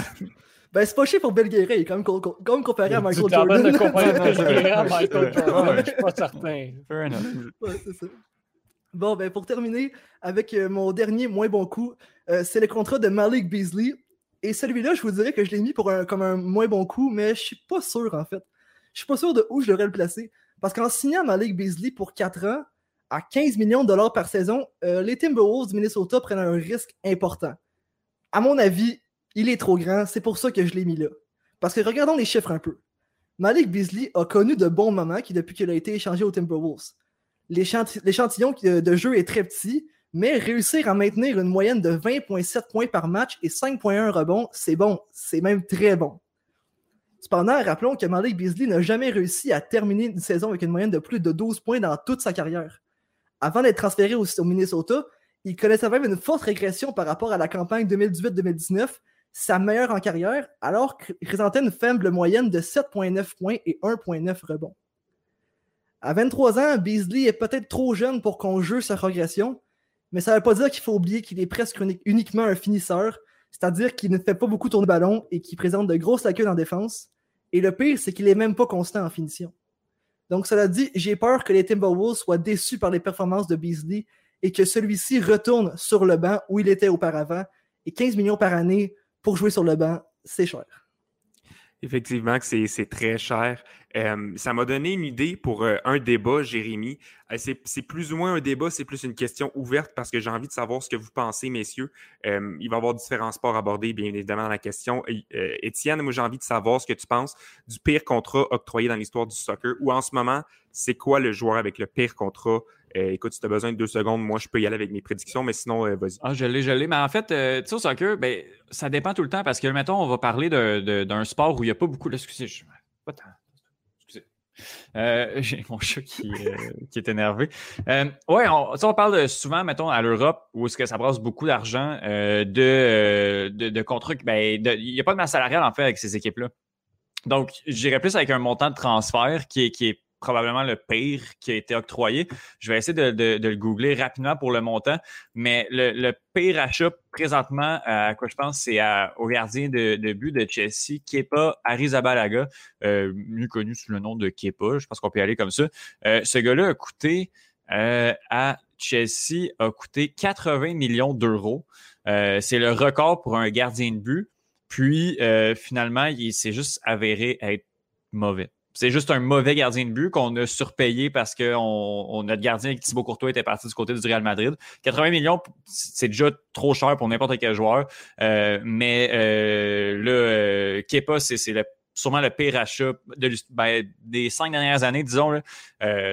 Ben, c'est pas chiant pour Bill Guérin, quand même, comme comparé à Michael Jordan. de comparer Bill à Michael Jordan, je suis pas certain. Fair enough. Ouais, c'est ça. Bon, ben, pour terminer avec euh, mon dernier moins bon coup, c'est le contrat de Malik Beasley. Et celui-là, je vous dirais que je l'ai mis pour un, comme un moins bon coup, mais je suis pas sûr, en fait. Je suis pas sûr de où je devrais le placer. Parce qu'en signant Malik Beasley pour 4 ans, à 15 millions de dollars par saison, euh, les Timberwolves du Minnesota prennent un risque important. À mon avis, il est trop grand, c'est pour ça que je l'ai mis là. Parce que regardons les chiffres un peu. Malik Beasley a connu de bons moments depuis qu'il a été échangé aux Timberwolves. L'échantillon de jeu est très petit, mais réussir à maintenir une moyenne de 20,7 points par match et 5,1 rebonds, c'est bon, c'est même très bon. Cependant, rappelons que Malik Beasley n'a jamais réussi à terminer une saison avec une moyenne de plus de 12 points dans toute sa carrière. Avant d'être transféré au, Minnesota, il connaissait même une forte régression par rapport à la campagne 2018-2019, sa meilleure en carrière, alors qu'il présentait une faible moyenne de 7,9 points et 1,9 rebonds. À 23 ans, Beasley est peut-être trop jeune pour qu'on juge sa progression, mais ça ne veut pas dire qu'il faut oublier qu'il est presque uniquement un finisseur, c'est-à-dire qu'il ne fait pas beaucoup tourner le ballon et qu'il présente de grosses lacunes en défense. Et le pire, c'est qu'il n'est même pas constant en finition. Donc, cela dit, j'ai peur que les Timberwolves soient déçus par les performances de Beasley et que celui-ci retourne sur le banc où il était auparavant. Et 15 millions par année pour jouer sur le banc, c'est cher. Effectivement, que c'est très cher. Euh, ça m'a donné une idée pour euh, un débat, Jérémy. Euh, c'est plus ou moins un débat, c'est plus une question ouverte parce que j'ai envie de savoir ce que vous pensez, messieurs. il va y avoir différents sports abordés, bien évidemment, dans la question. Étienne, moi, j'ai envie de savoir ce que tu penses du pire contrat octroyé dans l'histoire du soccer ou en ce moment, c'est quoi le joueur avec le pire contrat euh, écoute, si tu as besoin de deux secondes, moi, je peux y aller avec mes prédictions, mais sinon, euh, vas-y. Ah, je l'ai, je l'ai. Mais en fait, euh, tu sais, au soccer, ben, ça dépend tout le temps parce que, mettons, on va parler d'un sport où il n'y a pas beaucoup. Excusez, je... pas tant. Excusez. J'ai mon chat qui, qui est énervé. on, on parle souvent, mettons, à l'Europe, où est-ce que ça brasse beaucoup d'argent de, de, de, contrats. Ben, il n'y a pas de masse salariale, en fait, avec ces équipes-là. Donc, j'irais plus avec un montant de transfert qui est, qui est probablement le pire qui a été octroyé. Je vais essayer de, le googler rapidement pour le montant, mais le, pire achat présentement, à quoi je pense, c'est au gardien de, but de Chelsea, Kepa Arrizabalaga, euh, mieux connu sous le nom de Kepa. Je pense qu'on peut y aller comme ça. Euh, ce gars-là a coûté euh, à Chelsea a coûté 80 millions d'euros. c'est le record pour un gardien de but. Puis finalement, il s'est juste avéré être mauvais. C'est juste un mauvais gardien de but qu'on a surpayé parce que on, notre gardien Thibaut Courtois était parti du côté du Real Madrid. 80 millions, c'est déjà trop cher pour n'importe quel joueur. Euh, mais euh, le euh, Kepa, c'est sûrement le pire achat ben, des cinq dernières années, disons.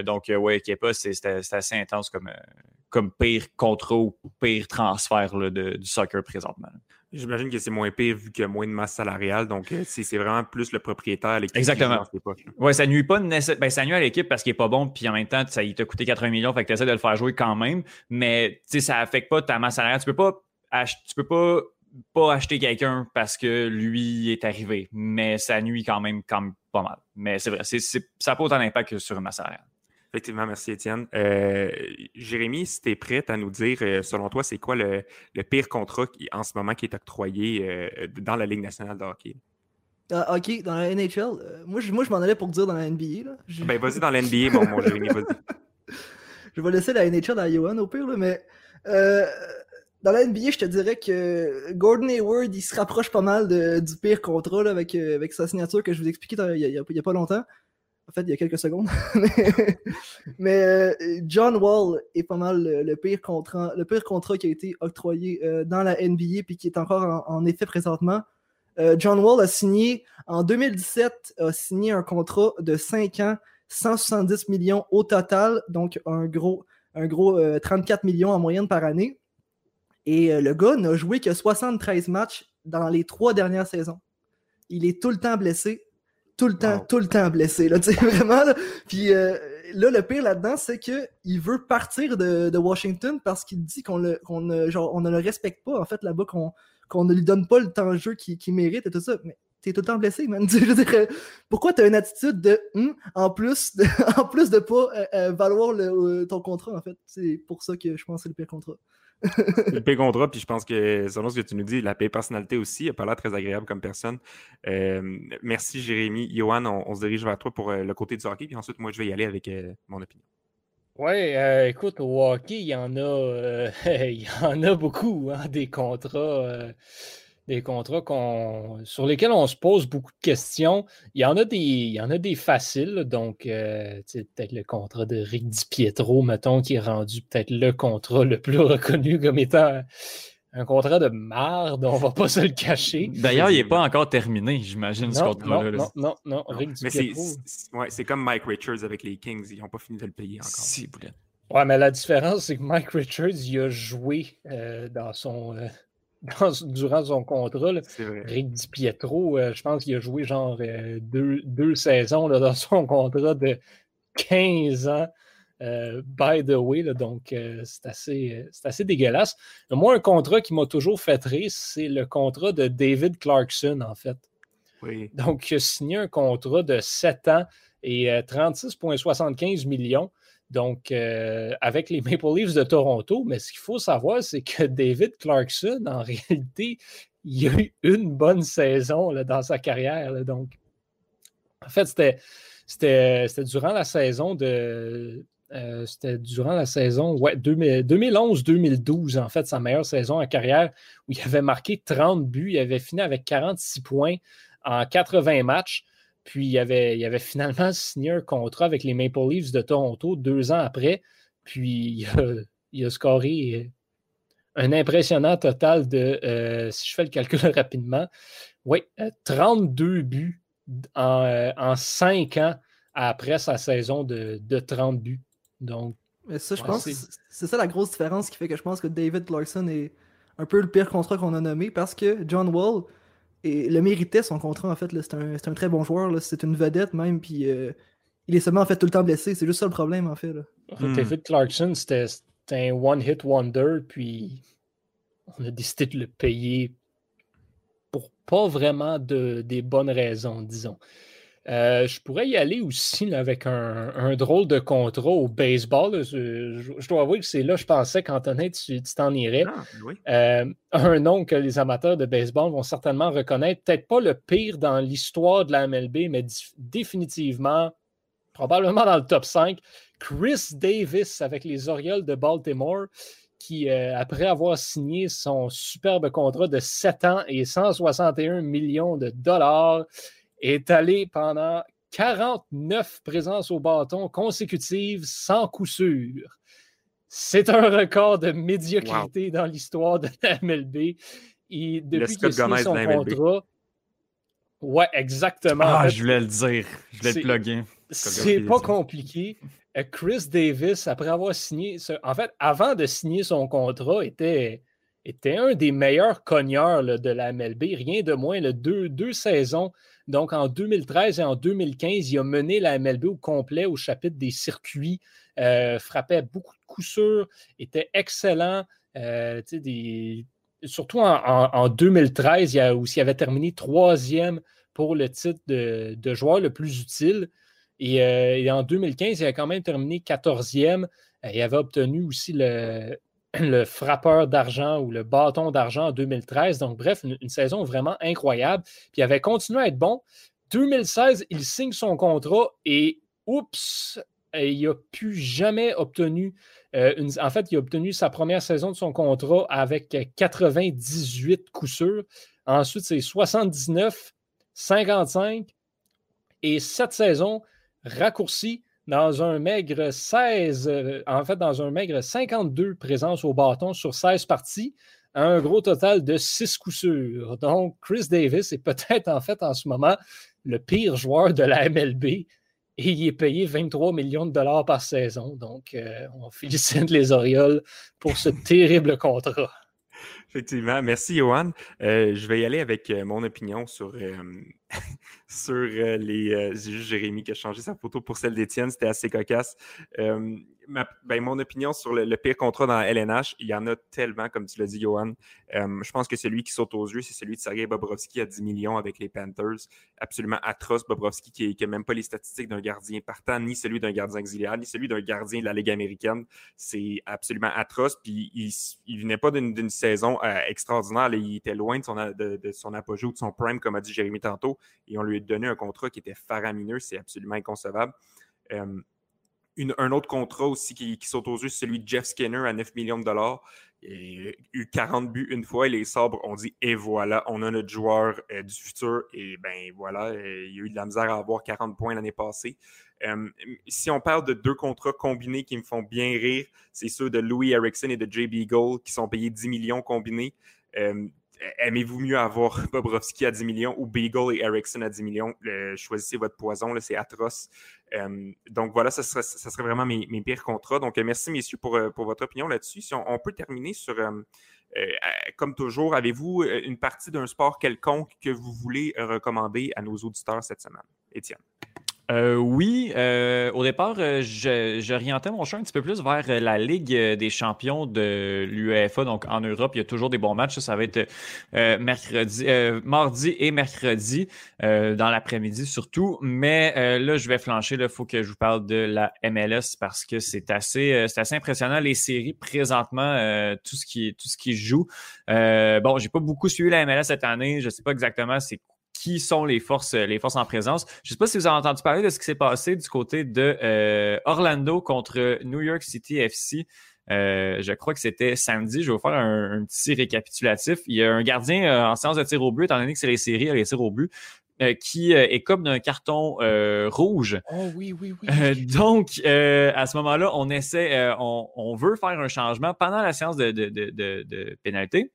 donc, ouais, Kepa, c'est assez intense comme, comme pire contrat ou pire transfert du soccer présentement. J'imagine que c'est moins pire vu qu'il y a moins de masse salariale. Donc, euh, c'est vraiment plus le propriétaire, l'équipe. Exactement. Oui, ça nuit pas ben, ça nuit à l'équipe parce qu'il n'est pas bon, puis en même temps, ça, il t'a coûté 80 millions, fait que tu essaies de le faire jouer quand même. Mais ça n'affecte pas ta masse salariale. Tu peux pas tu peux pas, pas acheter quelqu'un parce que lui est arrivé. Mais ça nuit quand même, quand même pas mal. Mais c'est vrai, ça n'a pas autant d'impact que sur une masse salariale. Effectivement, merci Étienne. Euh, Jérémy, si tu es prête à nous dire, euh, selon toi, c'est quoi le, pire contrat qui, en ce moment qui est octroyé euh, dans la Ligue nationale de hockey? Ah, ok, dans la NHL. moi, je, moi, je m'en allais pour dire dans la NBA. Là. Ben, vas-y dans la NBA, mon, mon Jérémy, vas-y. je vais laisser la NHL à Johan au pire, mais dans la NBA, je te dirais que Gordon Hayward, il se rapproche pas mal du pire contrat avec, avec sa signature que je vous ai expliqué il n'y a, pas longtemps. En fait, il y a quelques secondes. mais euh, John Wall est pas mal le, pire, contrat, le pire contrat qui a été octroyé euh, dans la NBA puis qui est encore en, effet présentement. Euh, John Wall a signé en 2017 a signé un contrat de 5 ans, 170 millions au total, donc un gros, un gros 34 millions en moyenne par année. Et le gars n'a joué que 73 matchs dans les trois dernières saisons. Il est tout le temps blessé tout le temps, tout le temps blessé. Là, vraiment, Puis euh, là, le pire là-dedans, c'est qu'il veut partir de, Washington parce qu'il dit qu'on ne, on ne le respecte pas, en fait, là-bas, qu'on, ne lui donne pas le temps de jeu qu'il, mérite et tout ça. Mais t'es tout le temps blessé, man. Je veux dire, pourquoi t'as une attitude de hum, en plus de, en plus de pas euh, euh, valoir ton contrat, en fait? C'est pour ça que je pense que c'est le pire contrat le paye contrat, puis je pense que selon ce que tu nous dis, la paix personnalité aussi, n'a pas l'air très agréable comme personne. Euh, merci Jérémy. Johan, on, se dirige vers toi pour euh, le côté du hockey, puis ensuite moi je vais y aller avec euh, mon opinion. Oui, écoute, au hockey, il y en a, il y en a beaucoup, hein, des contrats des contrats sur lesquels on se pose beaucoup de questions. Il y en a des, il y en a des faciles, donc euh, peut-être le contrat de Rick DiPietro, mettons, qui est rendu peut-être le contrat le plus reconnu comme étant un contrat de marde, on va pas se le cacher. D'ailleurs, il n'est pas encore terminé, j'imagine, ce contrat-là. Non, non, non, Rick DiPietro. c'est comme Mike Richards avec les Kings, ils n'ont pas fini de le payer encore. Si, Ouais, mais la différence, c'est que Mike Richards, il a joué euh, dans son. Euh, durant son contrat. Rick Di Pietro, euh, je pense qu'il a joué genre euh, deux, saisons là, dans son contrat de 15 ans. Euh, by the way, donc c'est assez, assez dégueulasse. Moi, un contrat qui m'a toujours fait rire, c'est le contrat de David Clarkson, en fait. Donc, il a signé un contrat de 7 ans et 36,75 millions. Donc, euh, avec les Maple Leafs de Toronto, mais ce qu'il faut savoir, c'est que David Clarkson, en réalité, il a eu une bonne saison dans sa carrière. donc, en fait, c'était durant la saison de. Euh, c'était durant la saison ouais, 2011-2012, en fait, sa meilleure saison en carrière, où il avait marqué 30 buts, il avait fini avec 46 points en 80 matchs. Puis il avait, il avait finalement signé un contrat avec les Maple Leafs de Toronto deux ans après. Puis il a, scoré un impressionnant total de, euh, si je fais le calcul rapidement, oui, 32 buts en, en 5 ans après sa saison de, de 30 buts. Donc, mais ça, je pense c'est ça la grosse différence qui fait que je pense que David Clarkson est un peu le pire contrat qu'on a nommé parce que John Wall et le méritait son contrat en fait. C'est un, un, très bon joueur, c'est une vedette même, puis euh, il est seulement en fait tout le temps blessé. C'est juste ça le problème en fait. Hmm. David Clarkson, c'était un one-hit wonder, puis on a décidé de le payer pour pas vraiment de, des bonnes raisons, disons. Euh, je pourrais y aller aussi avec un, drôle de contrat au baseball. Je, dois avouer que c'est là je pensais qu'Antonin, tu t'en irais. Ah, euh, un nom que les amateurs de baseball vont certainement reconnaître. Peut-être pas le pire dans l'histoire de la MLB, mais définitivement, probablement dans le top 5. Chris Davis avec les Orioles de Baltimore qui, euh, après avoir signé son superbe contrat de 7 ans et 161 millions de dollars, est allé pendant 49 présences au bâton consécutives sans coup sûr. C'est un record de médiocrité dans l'histoire de la MLB. Et depuis qu'il a signé son contrat, ouais, exactement. Ah, je voulais le dire. Je voulais le plugger. C'est pas compliqué. Euh, Chris Davis, après avoir signé, en fait, avant de signer son contrat, était, était un des meilleurs cogneurs de la MLB. Rien de moins, le deux, deux saisons donc, en 2013 et en 2015, il a mené la MLB au complet au chapitre des circuits, euh, frappait beaucoup de coups sûrs, était excellent. Euh, surtout en, 2013, il a, avait terminé troisième pour le titre de, joueur le plus utile. Et, euh, en 2015, il a quand même terminé quatorzième. Il avait obtenu aussi le, le frappeur d'argent ou le bâton d'argent en 2013. Donc, bref, une, saison vraiment incroyable. Puis il avait continué à être bon. 2016, il signe son contrat et oups, il n'a plus jamais obtenu. Euh, en fait, il a obtenu sa première saison de son contrat avec 98 coups sûrs. Ensuite, c'est 79, 55 et cette saison raccourcie dans un maigre 16, euh, en fait, dans un maigre 52 présences au bâton sur 16 parties, un gros total de 6 coups. Donc, Chris Davis est peut-être en fait en ce moment le pire joueur de la MLB et il est payé 23 millions de dollars par saison. Donc, euh, on félicite les Orioles pour ce terrible contrat. Effectivement. Merci, Johan. Euh, je vais y aller avec mon opinion sur, euh, sur les. C'est juste Jérémy qui a changé sa photo pour celle d'Étienne. C'était assez cocasse ben, mon opinion sur le, pire contrat dans la LNH, il y en a tellement, comme tu l'as dit, Johan. Euh, je pense que celui qui saute aux yeux, c'est celui de Sergei Bobrovski à 10 millions avec les Panthers. Absolument atroce, Bobrovski, qui n'a même pas les statistiques d'un gardien partant, ni celui d'un gardien auxiliaire, ni celui d'un gardien de la Ligue américaine. C'est absolument atroce. Puis il, il venait pas d'une saison euh, extraordinaire. il était loin de son, de, son apogée ou de son prime, comme a dit Jérémy tantôt. Et on lui a donné un contrat qui était faramineux. C'est absolument inconcevable. Euh, un autre contrat aussi qui, saute aux yeux, c'est celui de Jeff Skinner à 9 millions de dollars. Il a eu 40 buts une fois et les sabres ont dit et voilà, on a notre joueur euh, du futur. Et ben voilà, euh, il a eu de la misère à avoir 40 points l'année passée. Si on parle de deux contrats combinés qui me font bien rire, c'est ceux de Louis Erickson et de JB Gold qui sont payés 10 millions combinés aimez-vous mieux avoir Bobrovski à 10 millions ou Beagle et Ericsson à 10 millions? choisissez votre poison, c'est atroce. Euh, donc voilà, ça serait, ça serait vraiment mes, pires contrats. Donc merci messieurs pour, euh, pour votre opinion là-dessus. Si on, peut terminer sur, euh, comme toujours, avez-vous une partie d'un sport quelconque que vous voulez recommander à nos auditeurs cette semaine? Étienne. Euh, oui, euh, au départ, euh, j'orientais mon choix un petit peu plus vers la Ligue des champions de l'UEFA. Donc, en Europe, il y a toujours des bons matchs. Ça, va être mercredi, mardi et mercredi, dans l'après-midi surtout. Mais là, je vais flancher. Il faut que je vous parle de la MLS parce que c'est assez, assez impressionnant. Les séries, présentement, tout, ce qui, tout joue. bon, j'ai pas beaucoup suivi la MLS cette année. Je sais pas exactement c'est qui sont les forces, les forces en présence. Je ne sais pas si vous avez entendu parler de ce qui s'est passé du côté de euh, Orlando contre New York City FC. Euh, je crois que c'était samedi. Je vais vous faire un, petit récapitulatif. Il y a un gardien euh, en séance de tir au but, étant donné que c'est les séries, les tirs au but. qui écope d'un carton rouge. Oh oui, oui, oui. donc, à ce moment-là, on essaie, on, veut faire un changement pendant la séance de, de, de pénalité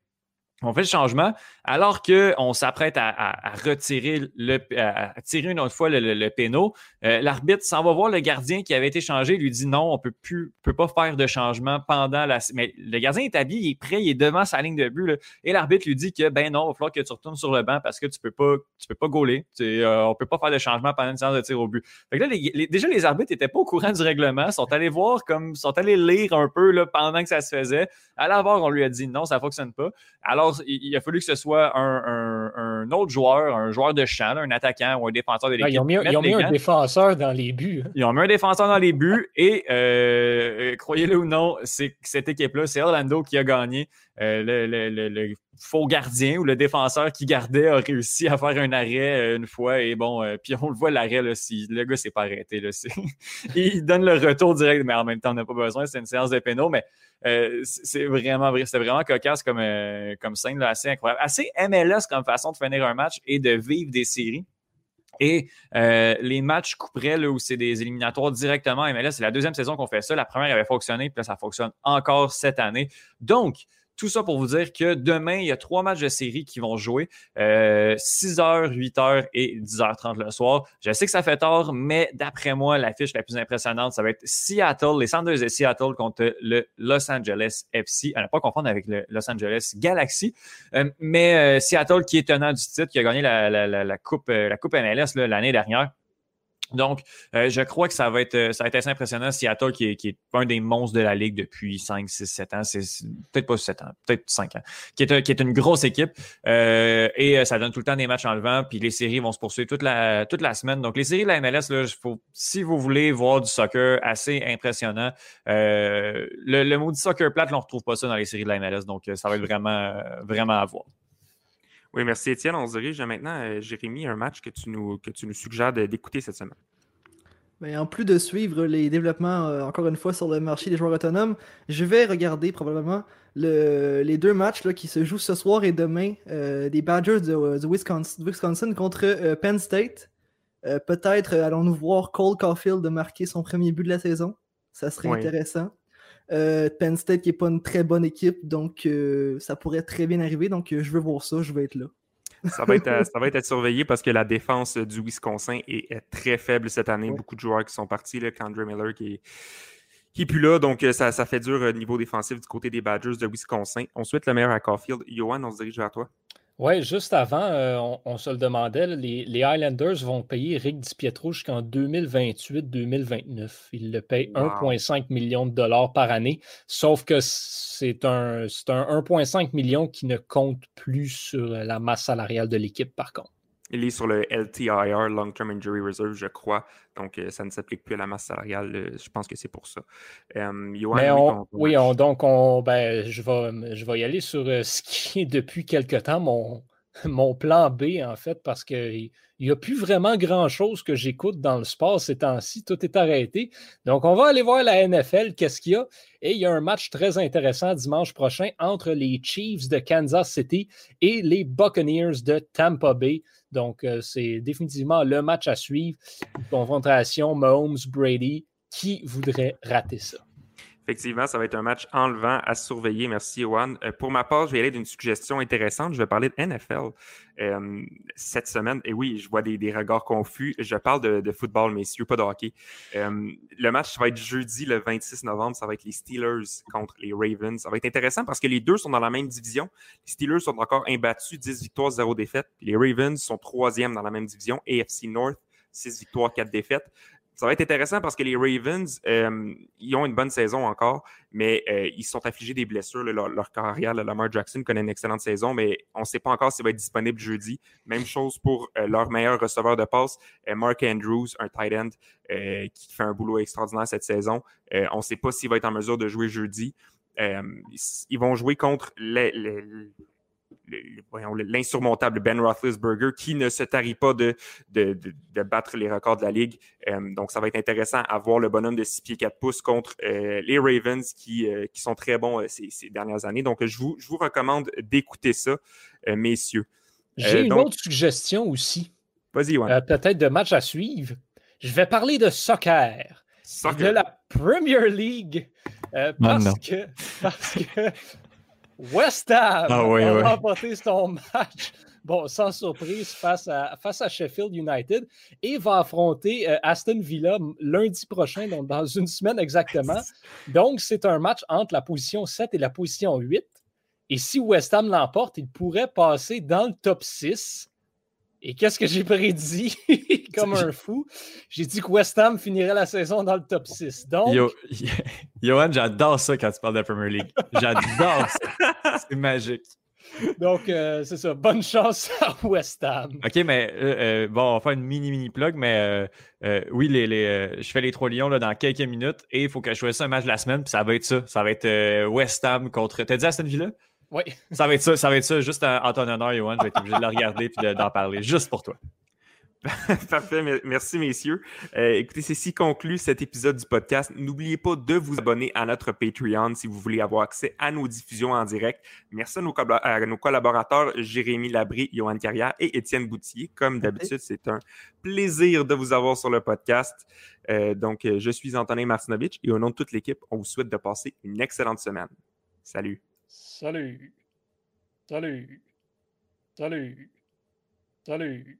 on fait le changement alors qu'on s'apprête à, retirer le, à tirer une autre fois le, le, péno. Euh, l'arbitre s'en va voir le gardien qui avait été changé, lui dit non, on peut plus, peut pas faire de changement pendant la. Mais le gardien est habillé, il est prêt, il est devant sa ligne de but. Et l'arbitre lui dit que ben non, il va falloir que tu retournes sur le banc parce que tu peux pas, tu peux pas gauler. Tu, euh, on peut pas faire de changement pendant une séance de tir au but. Là, déjà les arbitres étaient pas au courant du règlement, sont allés voir comme, sont allés lire un peu là, pendant que ça se faisait. À l'avant, on lui a dit non, ça fonctionne pas. Alors il, a fallu que ce soit un, autre joueur, un joueur de champ, un attaquant ou un défenseur de l'équipe. ils ont mis, un défenseur dans les buts. Hein. Ils ont mis un défenseur dans les buts et, euh, croyez-le ou non, c'est cette équipe-là, c'est Orlando qui a gagné. Euh, le, faux gardien ou le défenseur qui gardait a réussi à faire un arrêt euh, une fois et bon, puis on le voit l'arrêt, là, le gars s'est pas arrêté. Là, il donne le retour direct, mais en même temps, on n'a pas besoin, c'est une séance de pénaux, mais euh, c'est vraiment, c'était vraiment cocasse comme, euh, comme scène, assez incroyable. Assez MLS comme façon de finir un match et de vivre des séries. Et euh, les matchs couperets, là, où c'est des éliminatoires directement MLS, c'est la deuxième saison qu'on fait ça. La première avait fonctionné, puis là, ça fonctionne encore cette année. Donc, tout ça pour vous dire que demain, il y a trois matchs de série qui vont jouer. 6h, 8h et 10h30 le soir. Je sais que ça fait tard, mais d'après moi, l'affiche la plus impressionnante, ça va être Seattle, les Sanders de Seattle contre le Los Angeles FC. À ne pas confondre avec le Los Angeles Galaxy. Euh, mais euh, Seattle qui est tenant du titre, qui a gagné la, coupe, euh, la coupe MLS l'année dernière. Donc, euh, je crois que ça va être euh, ça va être assez impressionnant. Seattle, qui est, qui est un des monstres de la Ligue depuis 5, 6, 7 ans, c'est peut-être pas 7 ans, peut-être 5 ans, qui est, qui est une grosse équipe. Euh, et ça donne tout le temps des matchs en levant, puis les séries vont se poursuivre toute la, toute la semaine. Donc, les séries de la MLS, là, faut, si vous voulez voir du soccer assez impressionnant, le, le mot du soccer plate, on ne retrouve pas ça dans les séries de la MLS. Donc, ça va être vraiment, vraiment à voir. Oui, merci Étienne. On se dirige maintenant, euh, Jérémy, un match que tu nous, que tu nous suggères d'écouter cette semaine. Ben, en plus de suivre les développements, euh, encore une fois, sur le marché des joueurs autonomes, je vais regarder probablement les deux matchs là, qui se jouent ce soir et demain euh, des Badgers de, Wisconsin, contre Penn State. Peut-être allons-nous voir Cole Caulfield marquer son premier but de la saison? Ça serait intéressant. Euh, Penn State qui n'est pas une très bonne équipe, donc euh, ça pourrait très bien arriver. Donc euh, je veux voir ça, je vais être là. ça, va être à, ça va être surveillé parce que la défense du Wisconsin est, très faible cette année. Beaucoup de joueurs qui sont partis, là, Kendra Miller qui est, qui plus là, donc ça, ça fait dur au niveau défensif du côté des Badgers de Wisconsin. On souhaite le meilleur à Caulfield. Johan, on se dirige vers toi. Oui, juste avant, euh, on, se le demandait, les, les, Highlanders vont payer Rick DiPietro jusqu'en 2028-2029. Ils le payent 1,5 million de dollars par année, sauf que c'est un, un 1,5 million qui ne compte plus sur la masse salariale de l'équipe, par contre. Il est sur le LTIR, Long Term Injury Reserve, je crois. Donc, euh, ça ne s'applique plus à la masse salariale. Euh, je pense que c'est pour ça. oui, donc on, ben, je, vais, je vais y aller sur euh, ce qui est depuis quelque temps mon, mon plan B, en fait, parce qu'il n'y a plus vraiment grand-chose que j'écoute dans le sport ces temps-ci. Tout est arrêté. Donc, on va aller voir la NFL, qu'est-ce qu'il y a? Et il y a un match très intéressant dimanche prochain entre les Chiefs de Kansas City et les Buccaneers de Tampa Bay. Donc, euh, c'est définitivement le match à suivre. Confrontation Mahomes-Brady. Qui voudrait rater ça? Effectivement, ça va être un match enlevant à surveiller. Merci, Juan. Euh, pour ma part, je vais aller d'une suggestion intéressante. Je vais parler de NFL euh, cette semaine. Et oui, je vois des, regards confus. Je parle de, football, messieurs, pas de hockey. Euh, le match va être jeudi, le 26 novembre. Ça va être les Steelers contre les Ravens. Ça va être intéressant parce que les deux sont dans la même division. Les Steelers sont encore imbattus, 10 victoires, 0 défaites. les Ravens sont troisième dans la même division, AFC North. 6 victoires, 4 défaites ça va être intéressant parce que les Ravens, euh, ils ont une bonne saison encore, mais euh, ils sont affligés des blessures. leur, carrière, Lamar Jackson connaît une excellente saison, mais on ne sait pas encore s'il va être disponible jeudi. Même chose pour euh, leur meilleur receveur de passe, Mark Andrews, un tight end qui fait un boulot extraordinaire cette saison. on ne sait pas s'il va être en mesure de jouer jeudi. ils vont jouer contre les, l'insurmontable Ben Roethlisberger qui ne se tarit pas de, de, battre les records de la Ligue. Euh, donc, ça va être intéressant à voir le bonhomme de 6 pieds 4 pouces contre euh, les Ravens qui, euh, qui sont très bons ces, dernières années. Donc, je vous, je vous recommande d'écouter ça, messieurs. J'ai une autre suggestion aussi. Vas-y. Euh, peut-être de match à suivre. Je vais parler de soccer. Soccer. De la Premier League. euh, Ah, parce, non. que, parce que West Ham Ah, oui, a oui. remporté son match, bon, sans surprise, face à, face à Sheffield United et va affronter euh, Aston Villa lundi prochain, donc dans une semaine exactement. Donc, c'est un match entre la position 7 et la position 8. Et si West Ham l'emporte, il pourrait passer dans le top 6. Et qu'est-ce que j'ai prédit? comme un fou? J'ai dit que West Ham finirait la saison dans le top 6. Donc, Yo, Johan, j'adore ça quand tu parles de la Premier League. J'adore ça. C'est magique. donc euh, c'est ça. Bonne chance à West Ham. OK, mais euh, euh, bon, on va faire une mini-mini plug, mais oui, les, les, je fais les trois lions là, dans quelques minutes et il faut que je choisisse un match de la semaine, puis ça va être ça. Ça va être West Ham contre. T'as dit Aston Villa? Oui. Ça va être ça, ça va être ça, juste en, en ton honneur, Johan. Je vais être obligé de le regarder et de- d'en parler, juste pour toi. Parfait, me- merci messieurs. Euh, écoutez, c'est si conclut cet épisode du podcast. N'oubliez pas de vous abonner à notre Patreon si vous voulez avoir accès à nos diffusions en direct. Merci à nos, collab- à nos collaborateurs Jérémy Labry, Johan Carrière et Étienne Boutier. Comme d'habitude, c'est un plaisir de vous avoir sur le podcast. Euh, donc, euh, je suis Antonin Martinovitch et au nom de toute l'équipe, on vous souhaite de passer une excellente semaine. Salut. Salut. Salut. Salut. Salut.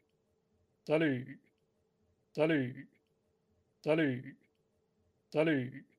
Salut. Salut. Salut. Salut.